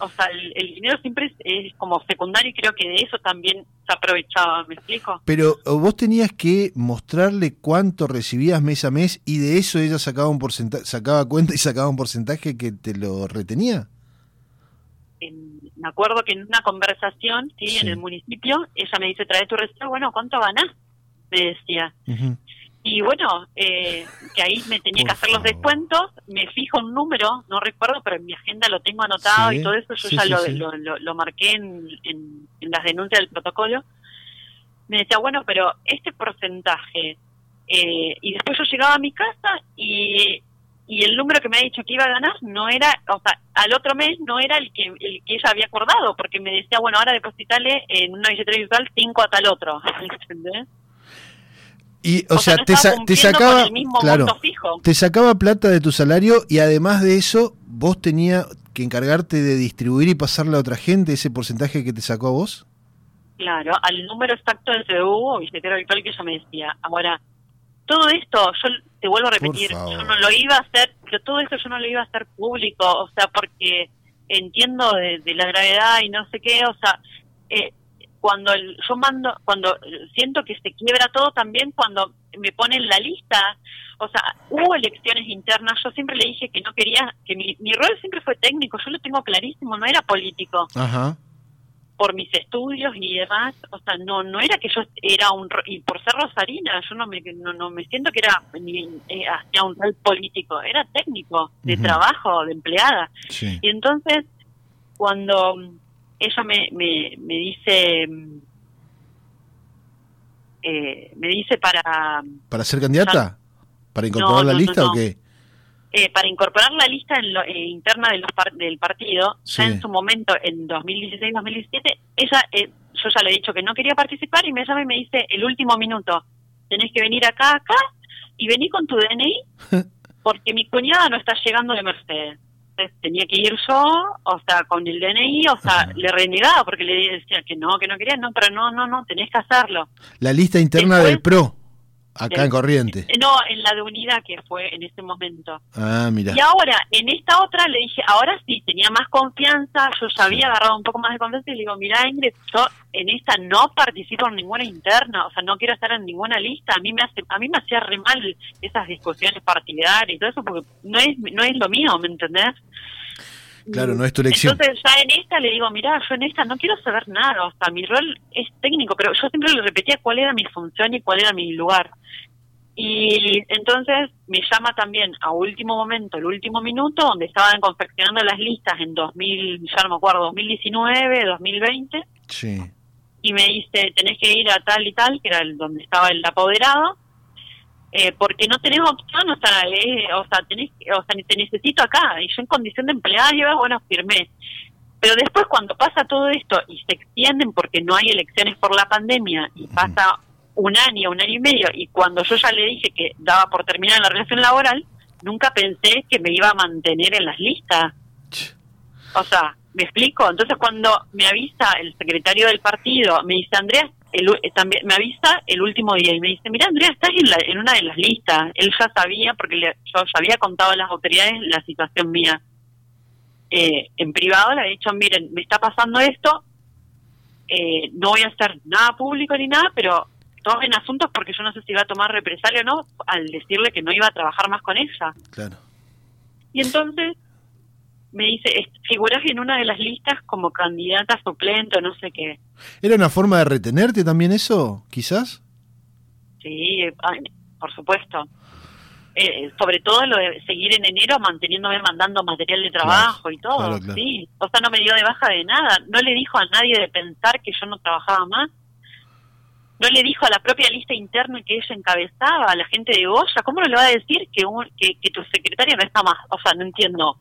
o sea, el, dinero siempre es, como secundario y creo que de eso también se aprovechaba, ¿me explico? Pero vos tenías que mostrarle cuánto recibías mes a mes y de eso ella sacaba un porcentaje, sacaba cuenta y sacaba un porcentaje que te lo retenía. me acuerdo que en una conversación, sí, en el municipio, ella me dice, trae tu recibo, bueno, ¿cuánto ganás? Me decía. Y bueno, eh, que ahí me tenía que hacer los descuentos, me fijo un número, no recuerdo, pero en mi agenda lo tengo anotado y todo eso, yo ya lo, lo, marqué en, en, las denuncias del protocolo. Me decía, bueno, pero este porcentaje, eh, y después yo llegaba a mi casa y, y el número que me ha dicho que iba a ganar no era, o sea, al otro mes no era el que, el que ella había acordado, porque me decía, bueno, ahora depositale en una billetera virtual 5 a tal otro. ¿Entendés? Y, o, sea, te, te, sacaba, claro, te sacaba plata de tu salario y además de eso, vos tenías que encargarte de distribuir y pasarle a otra gente ese porcentaje que te sacó a vos. Claro, al número exacto del CDU o billetero virtual que ella me decía. Ahora, todo esto, yo te vuelvo a repetir, yo no lo iba a hacer, pero todo esto yo no lo iba a hacer público, o sea, porque entiendo de, la gravedad y no sé qué, o sea, eh, cuando yo mando, cuando siento que se quiebra todo también cuando me ponen la lista, o sea, hubo elecciones internas, yo siempre le dije que no quería, que mi, mi rol siempre fue técnico, yo lo tengo clarísimo, no era político. Ajá. Por mis estudios y demás, o sea, no no era que yo era un y por ser rosarina, yo no me no, me siento que era ni eh, un rol político, era técnico de trabajo, de empleada. Y entonces cuando ella me me, me dice eh, me dice para para ser candidata, para incorporar la lista o qué? Eh, para incorporar la lista en lo, eh, interna de los del partido, ya en su momento, en 2016-2017, ella, eh, yo ya le he dicho que no quería participar y me llama y me dice, el último minuto, tenés que venir acá, acá, y vení con tu DNI, porque mi cuñada no está llegando de Mercedes. Entonces tenía que ir yo, o sea, con el DNI, o sea, le renegaba porque le decía que no, que no quería, no, pero no, no, no, tenés que hacerlo. La lista interna del PRO. Acá en Corriente. Eh, no, en la de Unidad que fue en ese momento. Ah, mira. Y ahora, en esta otra le dije, ahora sí, tenía más confianza, yo ya había agarrado un poco más de confianza y le digo, mira Ingrid, yo en esta no participo en ninguna interna, o sea, no quiero estar en ninguna lista, a mí me hace, a mí me hacía re mal esas discusiones partidarias y todo eso porque no es, no es lo mío, ¿me entendés? Claro, no es tu elección. Entonces ya en esta le digo, mira, yo en esta no quiero saber nada, o sea, mi rol es técnico, pero yo siempre le repetía cuál era mi función y cuál era mi lugar. Y entonces me llama también a último momento, el último minuto, donde estaban confeccionando las listas en 2000, ya no me acuerdo, 2019, 2020. Sí. Y me dice, tenés que ir a tal y tal, que era el, donde estaba el apoderado, eh, porque no tenés opción, o sea, eh, o sea, tenés, o sea, te necesito acá. Y yo en condición de empleada, bueno, firmé. Pero después cuando pasa todo esto y se extienden porque no hay elecciones por la pandemia y pasa un año, un año y medio, y cuando yo ya le dije que daba por terminar la relación laboral, nunca pensé que me iba a mantener en las listas. O sea, ¿me explico? Entonces cuando me avisa el secretario del partido, me dice, Andrea, eh, también me avisa el último día y me dice, mira Andrea, estás en, en una de las listas. Él ya sabía, porque yo ya había contado a las autoridades la situación mía. Eh, en privado le había dicho, miren, me está pasando esto, eh, no voy a hacer nada público ni nada, pero tomen asuntos porque yo no sé si iba a tomar represalia o no al decirle que no iba a trabajar más con ella. Claro. Y entonces me dice, figuras en una de las listas como candidata suplente o no sé qué. ¿Era una forma de retenerte también eso, quizás? Sí, por supuesto. Eh, sobre todo lo de seguir en enero manteniéndome mandando material de trabajo y todo, sí. O sea, no me dio de baja de nada. No le dijo a nadie de pensar que yo no trabajaba más. No le dijo a la propia lista interna que ella encabezaba, a la gente de Goya. ¿Cómo no le va a decir que, que, que tu secretaria no está más? O sea, no entiendo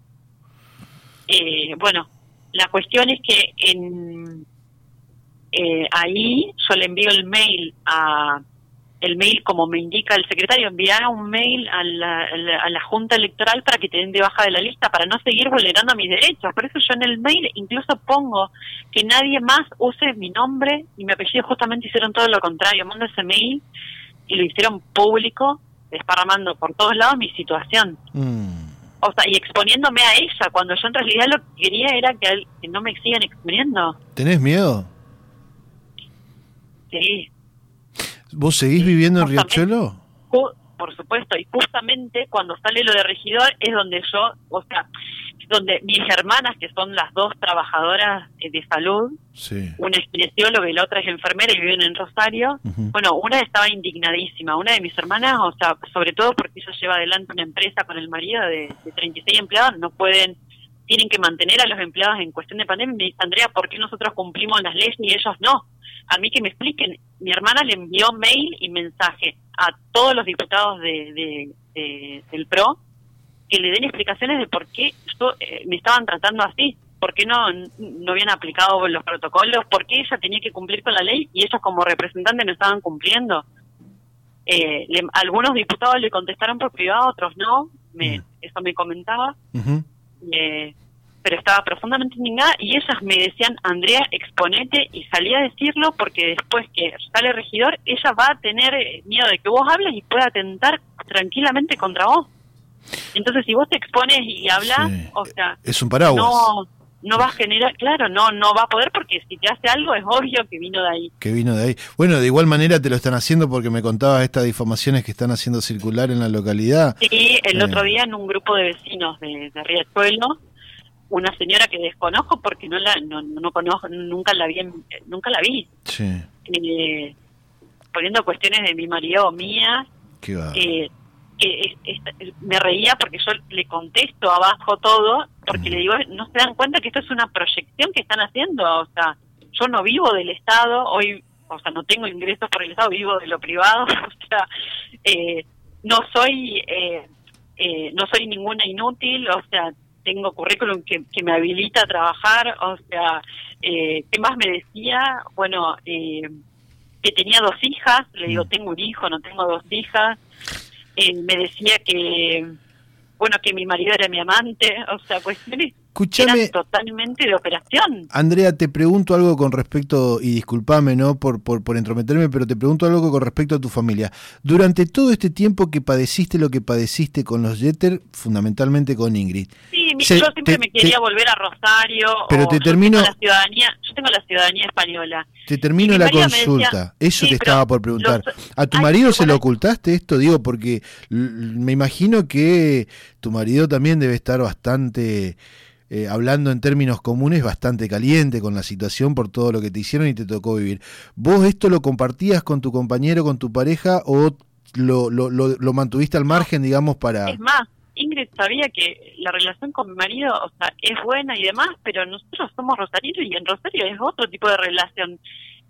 eh, bueno, la cuestión es que en, eh, ahí yo le envío el mail a el mail como me indica el secretario, enviar un mail a la, a la, Junta Electoral para que te den de baja de la lista, para no seguir vulnerando mis derechos. Por eso yo en el mail incluso pongo que nadie más use mi nombre y mi apellido, justamente hicieron todo lo contrario, mando ese mail y lo hicieron público, desparramando por todos lados mi situación. Mm o sea, y exponiéndome a ella, cuando yo en realidad lo que quería era que, no me sigan exponiendo. ¿Tenés miedo? Sí. ¿Vos seguís viviendo en Riachuelo? Por supuesto, y justamente cuando sale lo de regidor es donde yo, o sea, donde mis hermanas, que son las dos trabajadoras eh, de salud, una es kinesióloga y la otra es enfermera y viven en Rosario, bueno, una estaba indignadísima, una de mis hermanas, o sea, sobre todo porque ella lleva adelante una empresa con el marido de, 36 empleados, no pueden, tienen que mantener a los empleados en cuestión de pandemia, me dice, Andrea, ¿por qué nosotros cumplimos las leyes y ellos no? A mí que me expliquen, mi hermana le envió mail y mensaje a todos los diputados de, del PRO, que le den explicaciones de por qué yo, eh, me estaban tratando así, por qué no, no habían aplicado los protocolos, por qué ella tenía que cumplir con la ley y ellos como representantes no estaban cumpliendo. Eh, algunos diputados le contestaron por privado, otros no, me, eso me comentaba. eh, pero estaba profundamente indignada y ellas me decían, Andrea, exponete y salí a decirlo porque después que sale regidor, ella va a tener eh, miedo de que vos hables y pueda atentar tranquilamente contra vos. Entonces, si vos te expones y hablas, o sea, es un paraguas. No, no va a generar, claro, no no va a poder porque si te hace algo es obvio que vino de ahí. Que vino de ahí. Bueno, de igual manera te lo están haciendo porque me contabas estas difamaciones que están haciendo circular en la localidad. Sí, el Eh. otro día en un grupo de vecinos de, de Riachuelo, una señora que desconozco porque no la no, no conozco, nunca la vi, nunca la vi, Sí, eh, poniendo cuestiones de mi marido o mías, qué va. eh, que es- es- me reía porque yo le contesto abajo todo, porque le digo, no se dan cuenta que esto es una proyección que están haciendo, o sea, yo no vivo del Estado, hoy, o sea, no tengo ingresos por el Estado, vivo de lo privado, o sea, eh, no soy, eh, eh, no soy ninguna inútil, o sea, tengo currículum que, que me habilita a trabajar, o sea, eh, ¿qué más me decía? Bueno, eh, que tenía dos hijas, le digo, Mm. tengo un hijo, no tengo dos hijas, eh, me decía que, bueno, que mi marido era mi amante, o sea, cuestiones Escúchame, totalmente de operación. Andrea, te pregunto algo con respecto, y discúlpame, ¿no? Por, por, por entrometerme, pero te pregunto algo con respecto a tu familia. Durante todo este tiempo que padeciste lo que padeciste con los Jeter, fundamentalmente con Ingrid, Sí, mi- Se- yo siempre te- me quería te- volver a Rosario. Pero o te yo termino- tengo la ciudadanía, yo tengo la ciudadanía española. te termino la decía- consulta. Eso Sí, te estaba por preguntar. los- ¿A tu Ay, marido se lo ocultaste esto? Digo, porque me imagino que tu marido también debe estar bastante, eh, hablando en términos comunes, bastante caliente con la situación por todo lo que te hicieron y te tocó vivir. ¿Vos esto lo compartías con tu compañero, con tu pareja o lo, lo, lo, lo mantuviste al margen, digamos, para... Es más, Ingrid sabía que la relación con mi marido, o sea, es buena y demás, pero nosotros somos rosarinos y en Rosario es otro tipo de relación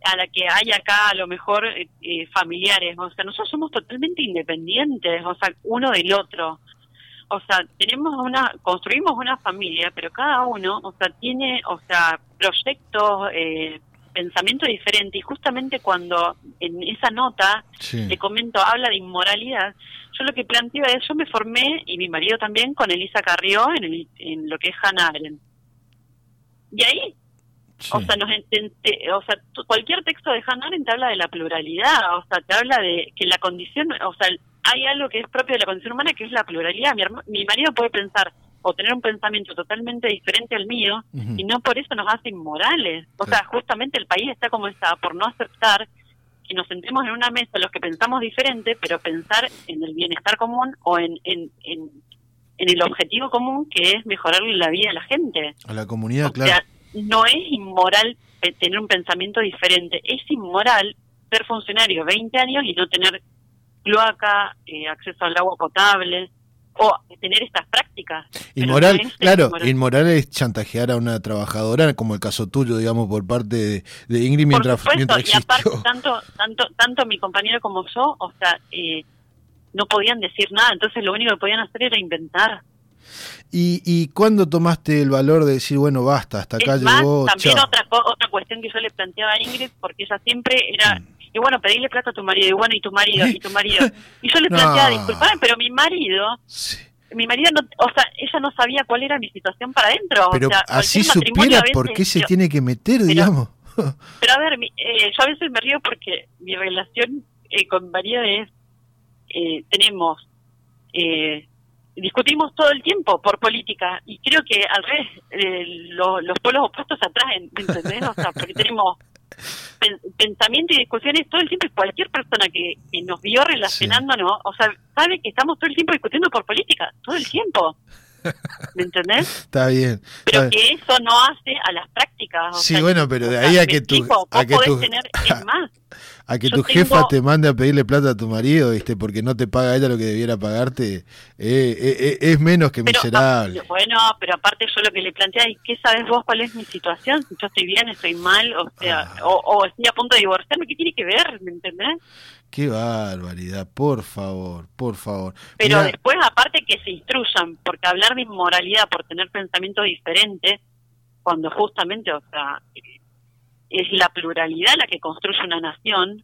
a la que hay acá a lo mejor eh, eh, familiares, o sea, nosotros somos totalmente independientes, o sea, uno del otro. O sea, tenemos una, construimos una familia, pero cada uno, o sea, tiene, o sea, proyectos, eh, pensamiento diferente y justamente cuando en esa nota Sí. te comento, habla de inmoralidad, yo lo que planteaba es, yo me formé, y mi marido también, con Elisa Carrió en, el- en lo que es Hannah Arendt. Y ahí, sí. o sea, nos enten- te- o sea, cualquier texto de Hannah Arendt te habla de la pluralidad, o sea, te habla de que la condición, o sea, hay algo que es propio de la condición humana que es la pluralidad. Mi, mi marido puede pensar o tener un pensamiento totalmente diferente al mío y no por eso nos hace inmorales. O Claro. sea, justamente el país está como está por no aceptar que nos sentemos en una mesa los que pensamos diferente, pero pensar en el bienestar común o en, en, en, en el objetivo común que es mejorar la vida de la gente. A la comunidad, O claro. sea, no es inmoral tener un pensamiento diferente, es inmoral ser funcionario 20 años y no tener cloaca, eh, acceso al agua potable o tener estas prácticas. Inmoral, claro, inmoral. inmoral es chantajear a una trabajadora, como el caso tuyo, digamos, por parte de, de Ingrid Por mientras, supuesto, mientras y aparte existió. tanto, tanto, tanto mi compañero como yo, o sea, eh, no podían decir nada, entonces lo único que podían hacer era inventar. ¿Y, ¿Y cuándo tomaste el valor de decir, bueno, basta, hasta acá es más, llegó, también chao? otra otra cuestión que yo le planteaba a Ingrid, porque ella siempre era, Mm. Y bueno, pedirle plata a tu marido, y bueno, y tu marido, y tu marido. Y yo le No. planteaba, disculpame, pero mi marido, Sí. mi marido, no, o sea, ella no sabía cuál era mi situación para adentro. Pero o sea, así supiera veces- por qué se yo- tiene que meter, digamos. Pero a ver, mi- eh, yo a veces me río porque mi relación eh, con marido es, eh, tenemos, eh, discutimos todo el tiempo por política y creo que al revés, eh, lo- los polos opuestos se atraen, ¿me ¿entendés? O sea, porque tenemos pensamiento y discusiones todo el tiempo y cualquier persona que, que nos vio relacionándonos, o sea, sabe que estamos todo el tiempo discutiendo por política, todo el tiempo. ¿Me entendés? Está bien. Pero está bien. que eso no hace a las prácticas. o Sí, sea, bueno, pero de ahí a que tu- a que tu- tener, es más, A que tu tengo- jefa te mande a pedirle plata a tu marido, ¿viste? Porque no te paga ella lo que debiera pagarte, eh, eh, eh, es menos que pero, miserable. ah, bueno, pero aparte yo lo que le planteé es, ¿qué sabes vos cuál es mi situación? Si yo estoy bien, estoy mal, o sea, Ah. o, o estoy a punto de divorciarme, ¿qué tiene que ver? ¿Me entendés? Qué barbaridad, por favor, por favor. Pero Mirá, después, aparte que se instruyan, porque hablar de inmoralidad por tener pensamiento diferente, cuando justamente, o sea, es la pluralidad la que construye una nación,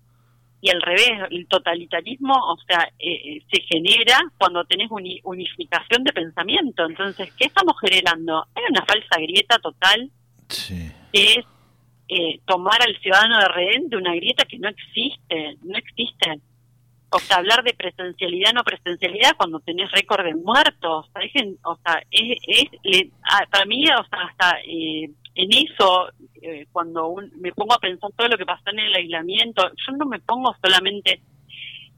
y al revés, el totalitarismo, o sea, eh, se genera cuando tenés unificación de pensamiento. Entonces, ¿qué estamos generando? Hay una falsa grieta total que es eh, tomar al ciudadano de rehén de una grieta que no existe, no existe. O sea, hablar de presencialidad, no presencialidad, cuando tenés récord de muertos. O sea, es, es, para mí, o sea, hasta eh, en eso, eh, cuando me pongo a pensar todo lo que pasó en el aislamiento, yo no me pongo solamente,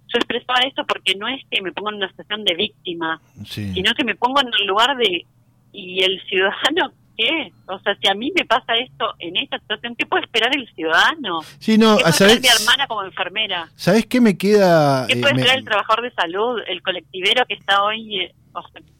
yo expresaba esto porque no es que me pongo en una situación de víctima, sino que me pongo en el lugar de, ¿y el ciudadano qué? O sea, si a mí me pasa esto en esta situación, ¿qué puede esperar el ciudadano? Sí, no, ¿Qué puede esperar mi hermana como enfermera? ¿Sabes qué me queda? ¿Qué puede eh, esperar el trabajador de salud, el colectivero que está hoy... Eh,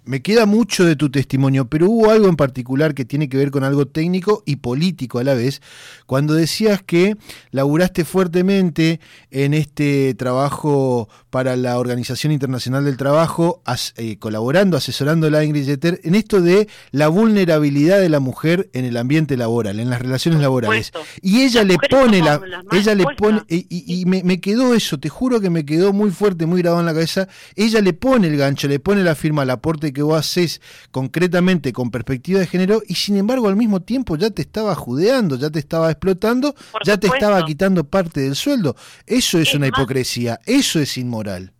me queda mucho de tu testimonio, pero hubo algo en particular que tiene que ver con algo técnico y político a la vez, cuando decías que laburaste fuertemente en este trabajo para la Organización Internacional del Trabajo, eh, colaborando, asesorando a Ingrid Jeter, en esto de la vulnerabilidad de la mujer en el ambiente laboral, en las relaciones laborales. Y ella le pone la, ella le pone, y, me, me quedó eso, te juro que me quedó muy fuerte, muy grabado en la cabeza, ella le pone el gancho, le pone la firma al aporte que vos haces concretamente con perspectiva de género y sin embargo al mismo tiempo ya te estaba judeando, ya te estaba explotando, ya te estaba quitando parte del sueldo. Eso es, una hipocresía, eso es inmoral.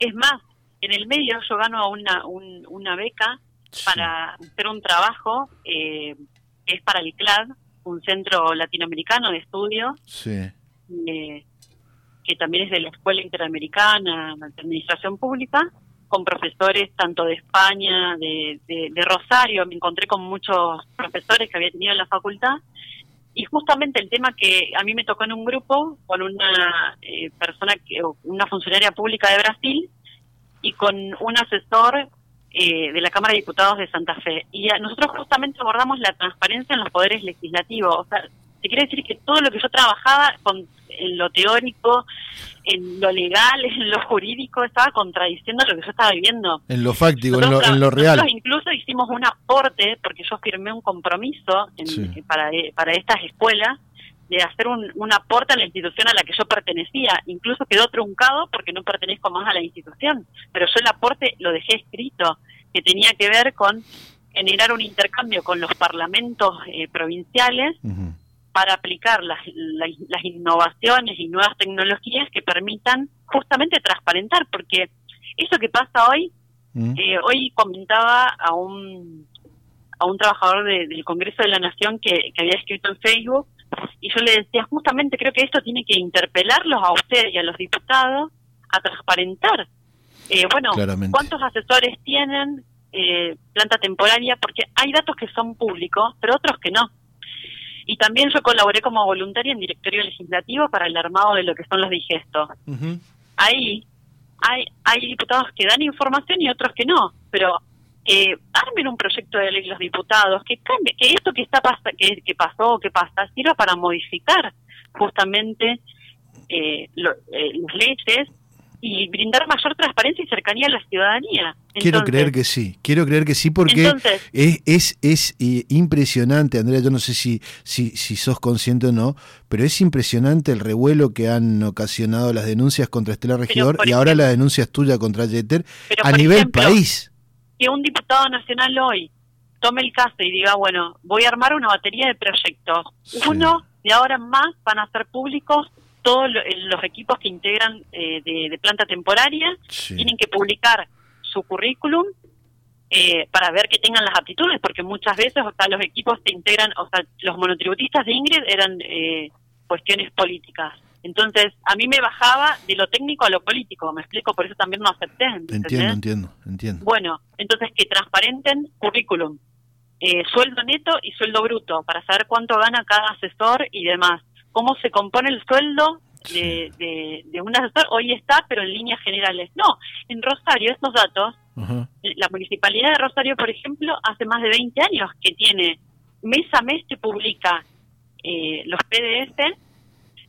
Es más, en el medio yo gano una, una beca para hacer un trabajo eh, que es para el CLAD, un centro latinoamericano de estudio. Eh, que también es de la Escuela Interamericana de Administración Pública, con profesores tanto de España, de, de, Rosario, me encontré con muchos profesores que había tenido en la facultad y justamente el tema que a mí me tocó en un grupo con una eh, persona, que, una funcionaria pública de Brasil y con un asesor eh, de la Cámara de Diputados de Santa Fe. Y nosotros justamente abordamos la transparencia en los poderes legislativos. O sea, se quiere decir que todo lo que yo trabajaba con en lo teórico, en lo legal, en lo jurídico, estaba contradiciendo lo que yo estaba viviendo. En lo fáctico, en, lo, en lo, real. incluso hicimos un aporte, porque yo firmé un compromiso para, para estas escuelas, de hacer un, un aporte a la institución a la que yo pertenecía. Incluso quedó truncado porque no pertenezco más a la institución, pero yo el aporte lo dejé escrito, que tenía que ver con generar un intercambio con los parlamentos eh, provinciales para aplicar las, las, innovaciones y nuevas tecnologías que permitan justamente transparentar, porque eso que pasa hoy, mm. eh, hoy comentaba a un a un trabajador del Congreso de la Nación que, había escrito en Facebook y yo le decía justamente creo que esto tiene que interpelarlos a ustedes y a los diputados a transparentar eh, bueno cuántos asesores tienen eh, planta temporaria porque hay datos que son públicos pero otros que no y también yo colaboré como voluntaria en directorio legislativo para el armado de lo que son los digestos. Ahí hay, hay diputados que dan información y otros que no, pero que armen un proyecto de ley los diputados, que cambie, que esto que está que, que pasó o que pasa sirva para modificar justamente eh, lo, eh, las leyes y brindar mayor transparencia y cercanía a la ciudadanía. quiero creer que sí, quiero creer que sí porque es, es, es eh, impresionante, Andrea, yo no sé si, si, si sos consciente o no, pero es impresionante el revuelo que han ocasionado las denuncias contra Estela Regidor y ahora las denuncias tuyas contra Jeter a nivel país. Que un diputado nacional hoy tome el caso y diga, bueno, voy a armar una batería de proyectos. Uno de ahora en más van a ser públicos todos los equipos que integran eh, de, planta temporaria tienen que publicar su currículum eh, para ver que tengan las aptitudes, porque muchas veces o sea, los equipos se integran, o sea, los monotributistas de Ingrid eran eh, cuestiones políticas. Entonces, a mí me bajaba de lo técnico a lo político, me explico, por eso también no acepté. Entiendo, entiendo, entiendo. Bueno, entonces que transparenten currículum, sueldo neto y sueldo bruto, para saber cuánto gana cada asesor y demás cómo se compone el sueldo de, de, un asesor. Hoy está, pero en líneas generales. No, en Rosario estos datos, la municipalidad de Rosario, por ejemplo, hace más de 20 años que tiene, mes a mes te publica eh, los PDF,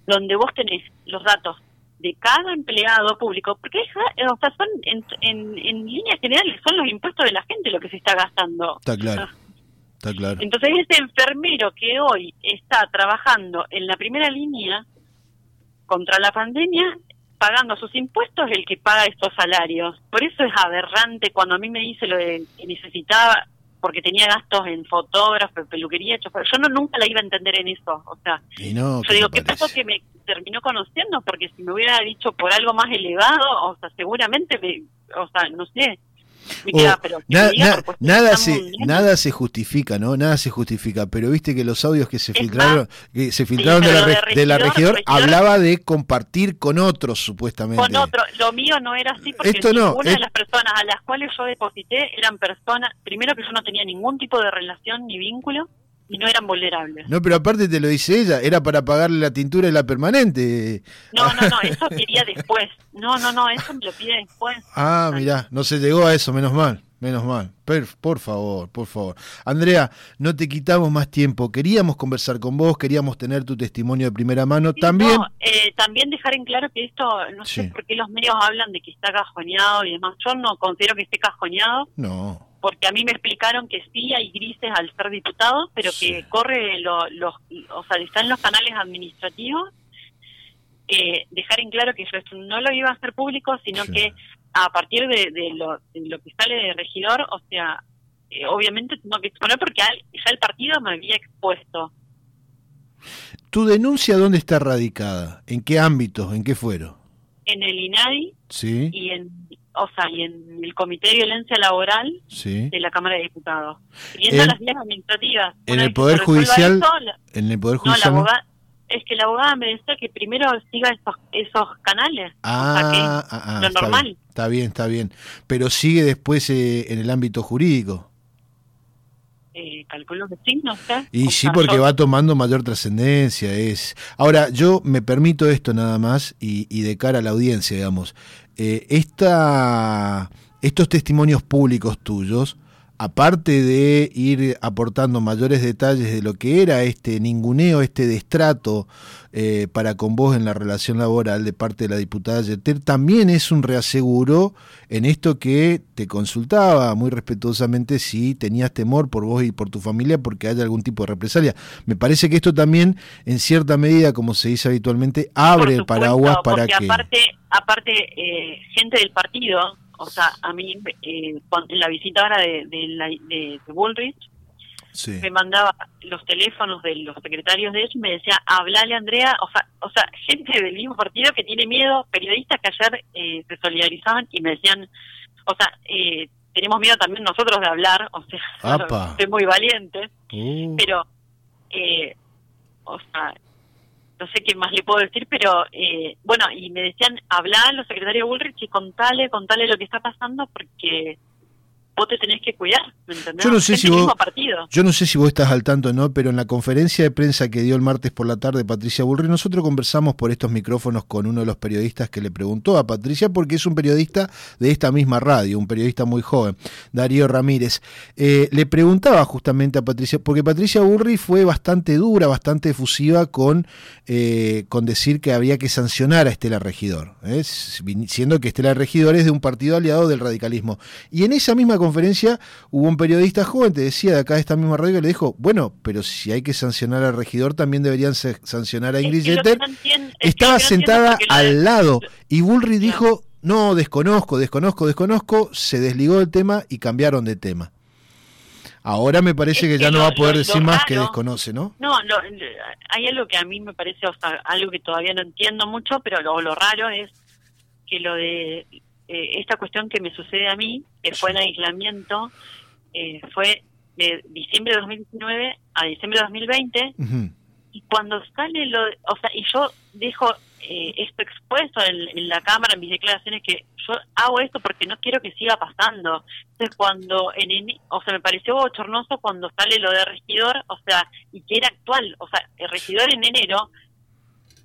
donde vos tenés los datos de cada empleado público, porque o sea, son en, en, en líneas generales son los impuestos de la gente lo que se está gastando. Está claro. Entonces ese enfermero que hoy está trabajando en la primera línea contra la pandemia pagando sus impuestos el que paga estos salarios. Por eso es aberrante cuando a mí me dice lo de que necesitaba porque tenía gastos en fotógrafo, en peluquería, chofer. Yo no nunca la iba a entender en eso. O sea, yo digo, ¿qué pasó que me terminó conociendo? Porque si me hubiera dicho por algo más elevado, o sea, seguramente, me, o sea, no sé, nada se nada se justifica no nada se justifica pero viste que los audios que se filtraron que se filtraron de, la, de, la, regidor, hablaba de compartir con otros supuestamente. Con otros lo mío no era así porque Esto no, ninguna de las personas a las cuales yo deposité eran personas primero que yo no tenía ningún tipo de relación ni vínculo y no eran vulnerables. No, pero aparte te lo dice ella, era para pagarle la tintura y la permanente. No, no, no, eso quería después. No, no, no, eso me lo pide después. Ah, mirá, no se llegó a eso, menos mal, menos mal. por favor, por favor. Andrea, no te quitamos más tiempo. Queríamos conversar con vos, queríamos tener tu testimonio de primera mano. también. Eh, también dejar en claro que esto, no sé por qué los medios hablan de que está cajoneado y demás. Yo no considero que esté cajoneado. No porque a mí me explicaron que sí hay grises al ser diputado, pero que corre los, o sea, están los canales administrativos. Eh, dejar en claro que yo esto no lo iba a hacer público, sino que a partir de, lo, que sale de regidor, o sea, eh, obviamente tengo que exponer porque ya el partido me había expuesto. ¿Tu denuncia dónde está radicada? ¿En qué ámbitos? ¿En qué fuero? En el INADI sí. y en o sea, y en el Comité de Violencia Laboral de la Cámara de Diputados. Siguiendo en, las vías administrativas. En el Poder Judicial. en el Poder Judicial. No, la abogada, es que la abogada me decía que primero siga esos, esos canales. Ah, ah, ah, lo normal. está bien, está bien. Pero sigue después eh, en el ámbito jurídico. Eh, calculo que sí, no. Y sí, porque va tomando mayor trascendencia. es Ahora, yo me permito esto nada más y, y de cara a la audiencia, digamos. Eh, esta, estos testimonios públicos tuyos, aparte de ir aportando mayores detalles de lo que era este ninguneo, este destrato eh, para con vos en la relación laboral de parte de la diputada Yeter, también es un reaseguro en esto que te consultaba muy respetuosamente si tenías temor por vos y por tu familia porque haya algún tipo de represalia. Me parece que esto también, en cierta medida, como se dice habitualmente, abre el paraguas para que... Aparte, aparte eh, gente del partido, o sea, a mí eh, en la visita ahora de, de, de Bullrich, me mandaba los teléfonos de los secretarios de ellos y me decía, hablale Andrea, o sea, o sea, gente del mismo partido que tiene miedo, periodistas que ayer eh, se solidarizaban y me decían, o sea, eh, tenemos miedo también nosotros de hablar, o sea, soy muy valiente, uh. pero, eh, o sea, no sé qué más le puedo decir, pero eh, bueno, y me decían, hablar los secretarios Bullrich y contale, contale lo que está pasando porque vos te tenés que cuidar, ¿me entendés? Yo no sé si vos, yo no sé si vos estás al tanto no, pero en la conferencia de prensa que dio el martes por la tarde Patricia Bullrich, nosotros conversamos por estos micrófonos con uno de los periodistas que le preguntó a Patricia, porque es un periodista de esta misma radio, un periodista muy joven, Darío Ramírez. Eh, le preguntaba justamente a Patricia, porque Patricia Bullrich fue bastante dura, bastante efusiva con, eh, con decir que había que sancionar a Estela Regidor, ¿eh? siendo que Estela Regidor es de un partido aliado del radicalismo. Y en esa misma conferencia hubo un periodista joven, te decía de acá de esta misma radio, que le dijo, bueno, pero si hay que sancionar al regidor, también deberían sancionar a Ingrid Jeter. Estaba sentada al lado y Bullrich dijo, no, desconozco, desconozco, desconozco, se desligó del tema y cambiaron de tema. Ahora me parece que, ya no va a poder decir más que desconoce, ¿no? No, hay algo que a mí me parece, o sea, algo que todavía no entiendo mucho, pero lo raro es que lo de eh, esta cuestión que me sucede a mí, que fue el aislamiento, eh, fue de diciembre de 2019 a diciembre de 2020, y cuando sale lo, o sea, y yo dejo eh, esto expuesto en, la cámara, en mis declaraciones, que yo hago esto porque no quiero que siga pasando. Entonces, cuando, en, o sea, me pareció bochornoso cuando sale lo de regidor, o sea, y que era actual, o sea, el regidor en enero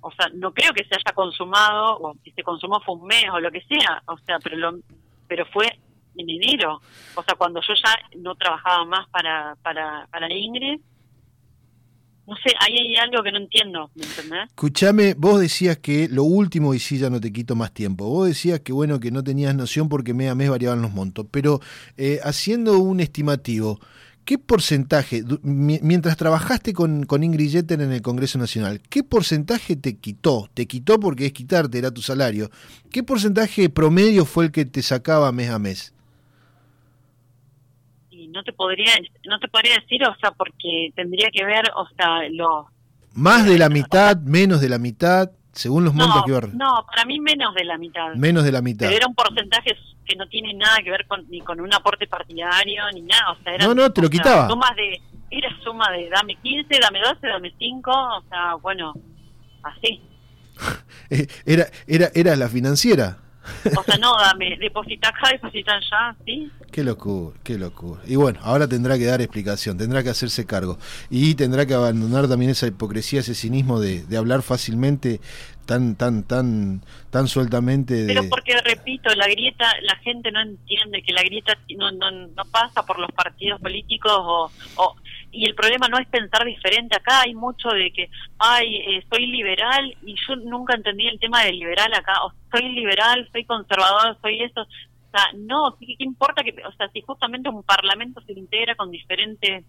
o sea, no creo que se haya consumado, o que se consumó fue un mes o lo que sea, o sea, pero lo, pero fue en enero, o sea, cuando yo ya no trabajaba más para, para, para Ingrid, no sé, ahí hay algo que no entiendo, ¿me entendés? Escuchame, vos decías que lo último, y sí, ya no te quito más tiempo, vos decías que bueno, que no tenías noción porque mes a mes variaban los montos, pero eh, haciendo un estimativo, ¿qué porcentaje, mientras trabajaste con, con Ingrid Jeter en el Congreso Nacional, qué porcentaje te quitó? Te quitó porque es quitarte, era tu salario. ¿Qué porcentaje promedio fue el que te sacaba mes a mes? Y no te podría, no te podría decir, o sea, porque tendría que ver, o sea, los... Más de la mitad, menos de la mitad según los montos que No, para mí menos de la mitad. Menos de la mitad. Pero era un porcentaje que no tiene nada que ver con, ni con un aporte partidario ni nada. O sea, era, no, no, te lo quitaba. Sumas de, era suma de dame 15, dame 12, dame 5, o sea, bueno, así. Eh, era, era, era la financiera. O sea, no, dame, deposita acá, deposita allá, ¿sí? Qué locura, qué locura. Y bueno, ahora tendrá que dar explicación, tendrá que hacerse cargo. Y tendrá que abandonar también esa hipocresía, ese cinismo de, de hablar fácilmente, tan, tan, tan, tan sueltamente. Pero porque, repito, la grieta, la gente no entiende que la grieta no, no, no pasa por los partidos políticos o, o y el problema no es pensar diferente acá hay mucho de que ay eh, soy liberal y yo nunca entendí el tema de liberal acá o soy liberal soy conservador soy eso sea, no, ¿qué, importa que, o sea, si justamente un parlamento se integra con diferentes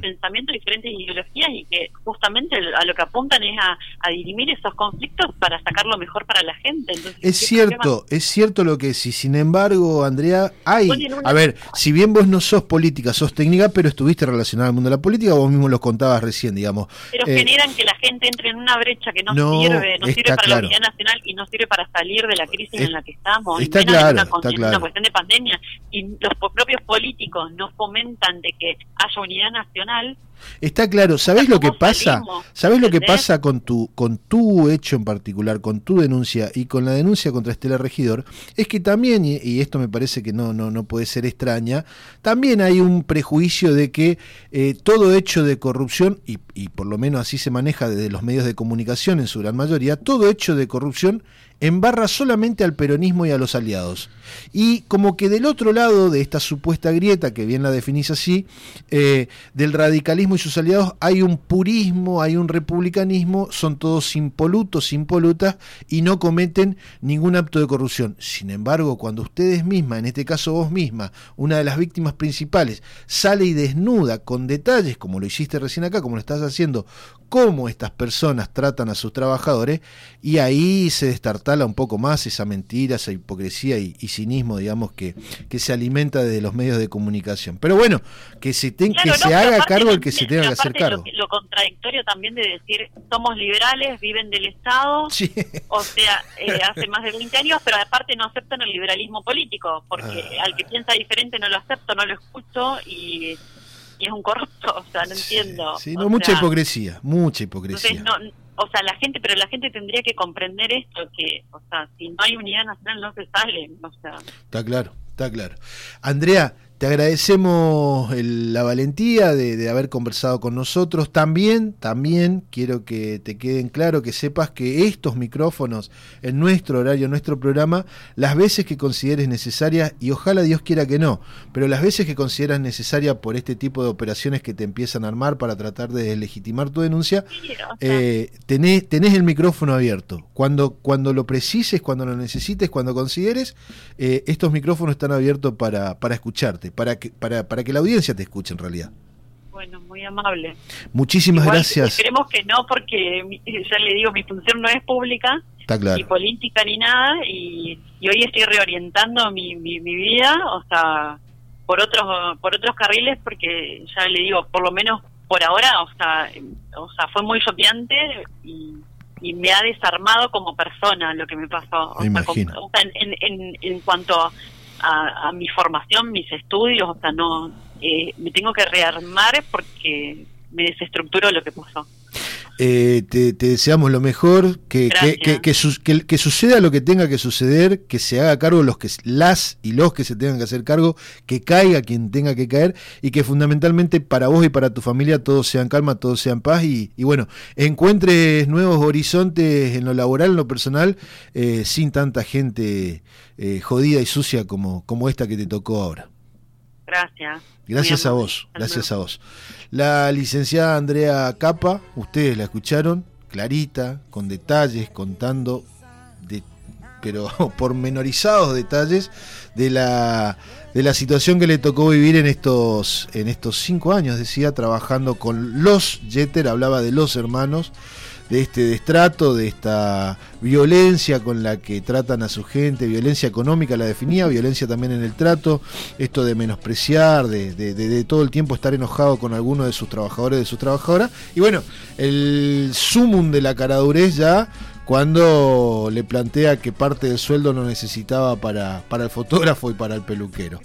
pensamientos, diferentes ideologías y que justamente a lo que apuntan es a, dirimir esos conflictos para sacar lo mejor para la gente. es cierto, es cierto lo que sí. Sin embargo, Andrea, hay, a ver, si bien vos no sos política, sos técnica, pero estuviste relacionada al mundo de la política, vos mismo lo contabas recién, digamos. Pero eh, generan que la gente entre en una brecha que no, sirve, no sirve para la unidad nacional y no sirve para salir de la crisis en la que estamos. Está claro, está claro cuestión de pandemia y los propios políticos no fomentan de que haya unidad nacional, Está claro, ¿sabés lo que pasa? ¿Sabés lo que pasa con tu con tu hecho en particular, con tu denuncia y con la denuncia contra Estela Regidor? Es que también y, esto me parece que no no no puede ser extraña, también hay un prejuicio de que eh, todo hecho de corrupción y, y por lo menos así se maneja desde los medios de comunicación en su gran mayoría, todo hecho de corrupción embarra solamente al peronismo y a los aliados. Y como que del otro lado de esta supuesta grieta, que bien la definís así, eh, del radicalismo y sus aliados hay un purismo, hay un republicanismo, son todos impolutos, impolutas y no cometen ningún acto de corrupción. Sin embargo, cuando ustedes mismas, en este caso vos misma, una de las víctimas principales, sale y desnuda con detalles, como lo hiciste recién acá, como lo estás haciendo, cómo estas personas tratan a sus trabajadores, y ahí se destartala un poco más esa mentira, esa hipocresía y, cinismo, digamos, que, que se alimenta desde los medios de comunicación. Pero bueno, que se, que se haga cargo el que se tenga que hacer cargo. Lo, contradictorio también de decir, somos liberales, viven del Estado, o sea, eh, hace más de 20 años, pero aparte no aceptan el liberalismo político, porque ah. al que piensa diferente no lo acepto, no lo escucho y y es un corrupto, o sea, no entiendo. Sí, no, mucha hipocresía, mucha hipocresía. o sea, la gente, pero la gente tendría que comprender esto, que, o sea, si no hay unidad nacional no se sale, o sea. Está claro, está claro. Andrea, te agradecemos la valentía de, haber conversado con nosotros. También, también quiero que te queden claro, que sepas que estos micrófonos, en nuestro horario, en nuestro programa, las veces que consideres necesarias, y ojalá Dios quiera que no, pero las veces que consideras necesaria por este tipo de operaciones que te empiezan a armar para tratar de legitimar tu denuncia, eh, tenés, el micrófono abierto. Cuando, cuando lo precises, cuando lo necesites, cuando consideres, eh, estos micrófonos están abiertos para, para escucharte para que, para, para que la audiencia te escuche en realidad. Bueno, muy amable. Muchísimas gracias. Esperemos que no, porque ya le digo, mi función no es pública, ni política, ni nada, y, hoy estoy reorientando mi, mi, vida, o sea, por otros, por otros carriles, porque ya le digo, por lo menos por ahora, o sea, o sea fue muy choqueante y, me ha desarmado como persona lo que me pasó. O sea, en, en, en cuanto a, mi formación, mis estudios, o sea, no, eh, me tengo que rearmar porque me desestructuró lo que pasó. Eh, te, deseamos lo mejor, que, que, que, suceda lo que tenga que suceder, que se haga cargo los que las y los que se tengan que hacer cargo, que caiga quien tenga que caer y que fundamentalmente para vos y para tu familia todos sean calma, todos sean paz y, bueno, encuentres nuevos horizontes en lo laboral, en lo personal, eh, sin tanta gente eh, jodida y sucia como, como esta que te tocó ahora. Gracias. Gracias a vos, gracias a vos. La licenciada Andrea Capa, ustedes la escucharon, clarita, con detalles, contando de pero pormenorizados detalles de la, de la situación que le tocó vivir en estos, en estos cinco años, decía, trabajando con los Jeter, hablaba de los hermanos, de este destrato, de esta violencia con la que tratan a su gente, violencia económica la definía, violencia también en el trato, esto de menospreciar, de, de, todo el tiempo estar enojado con alguno de sus trabajadores, de sus trabajadoras, y bueno, el sumum de la caradurez ya cuando le plantea que parte del sueldo no necesitaba para, para el fotógrafo y para el peluquero.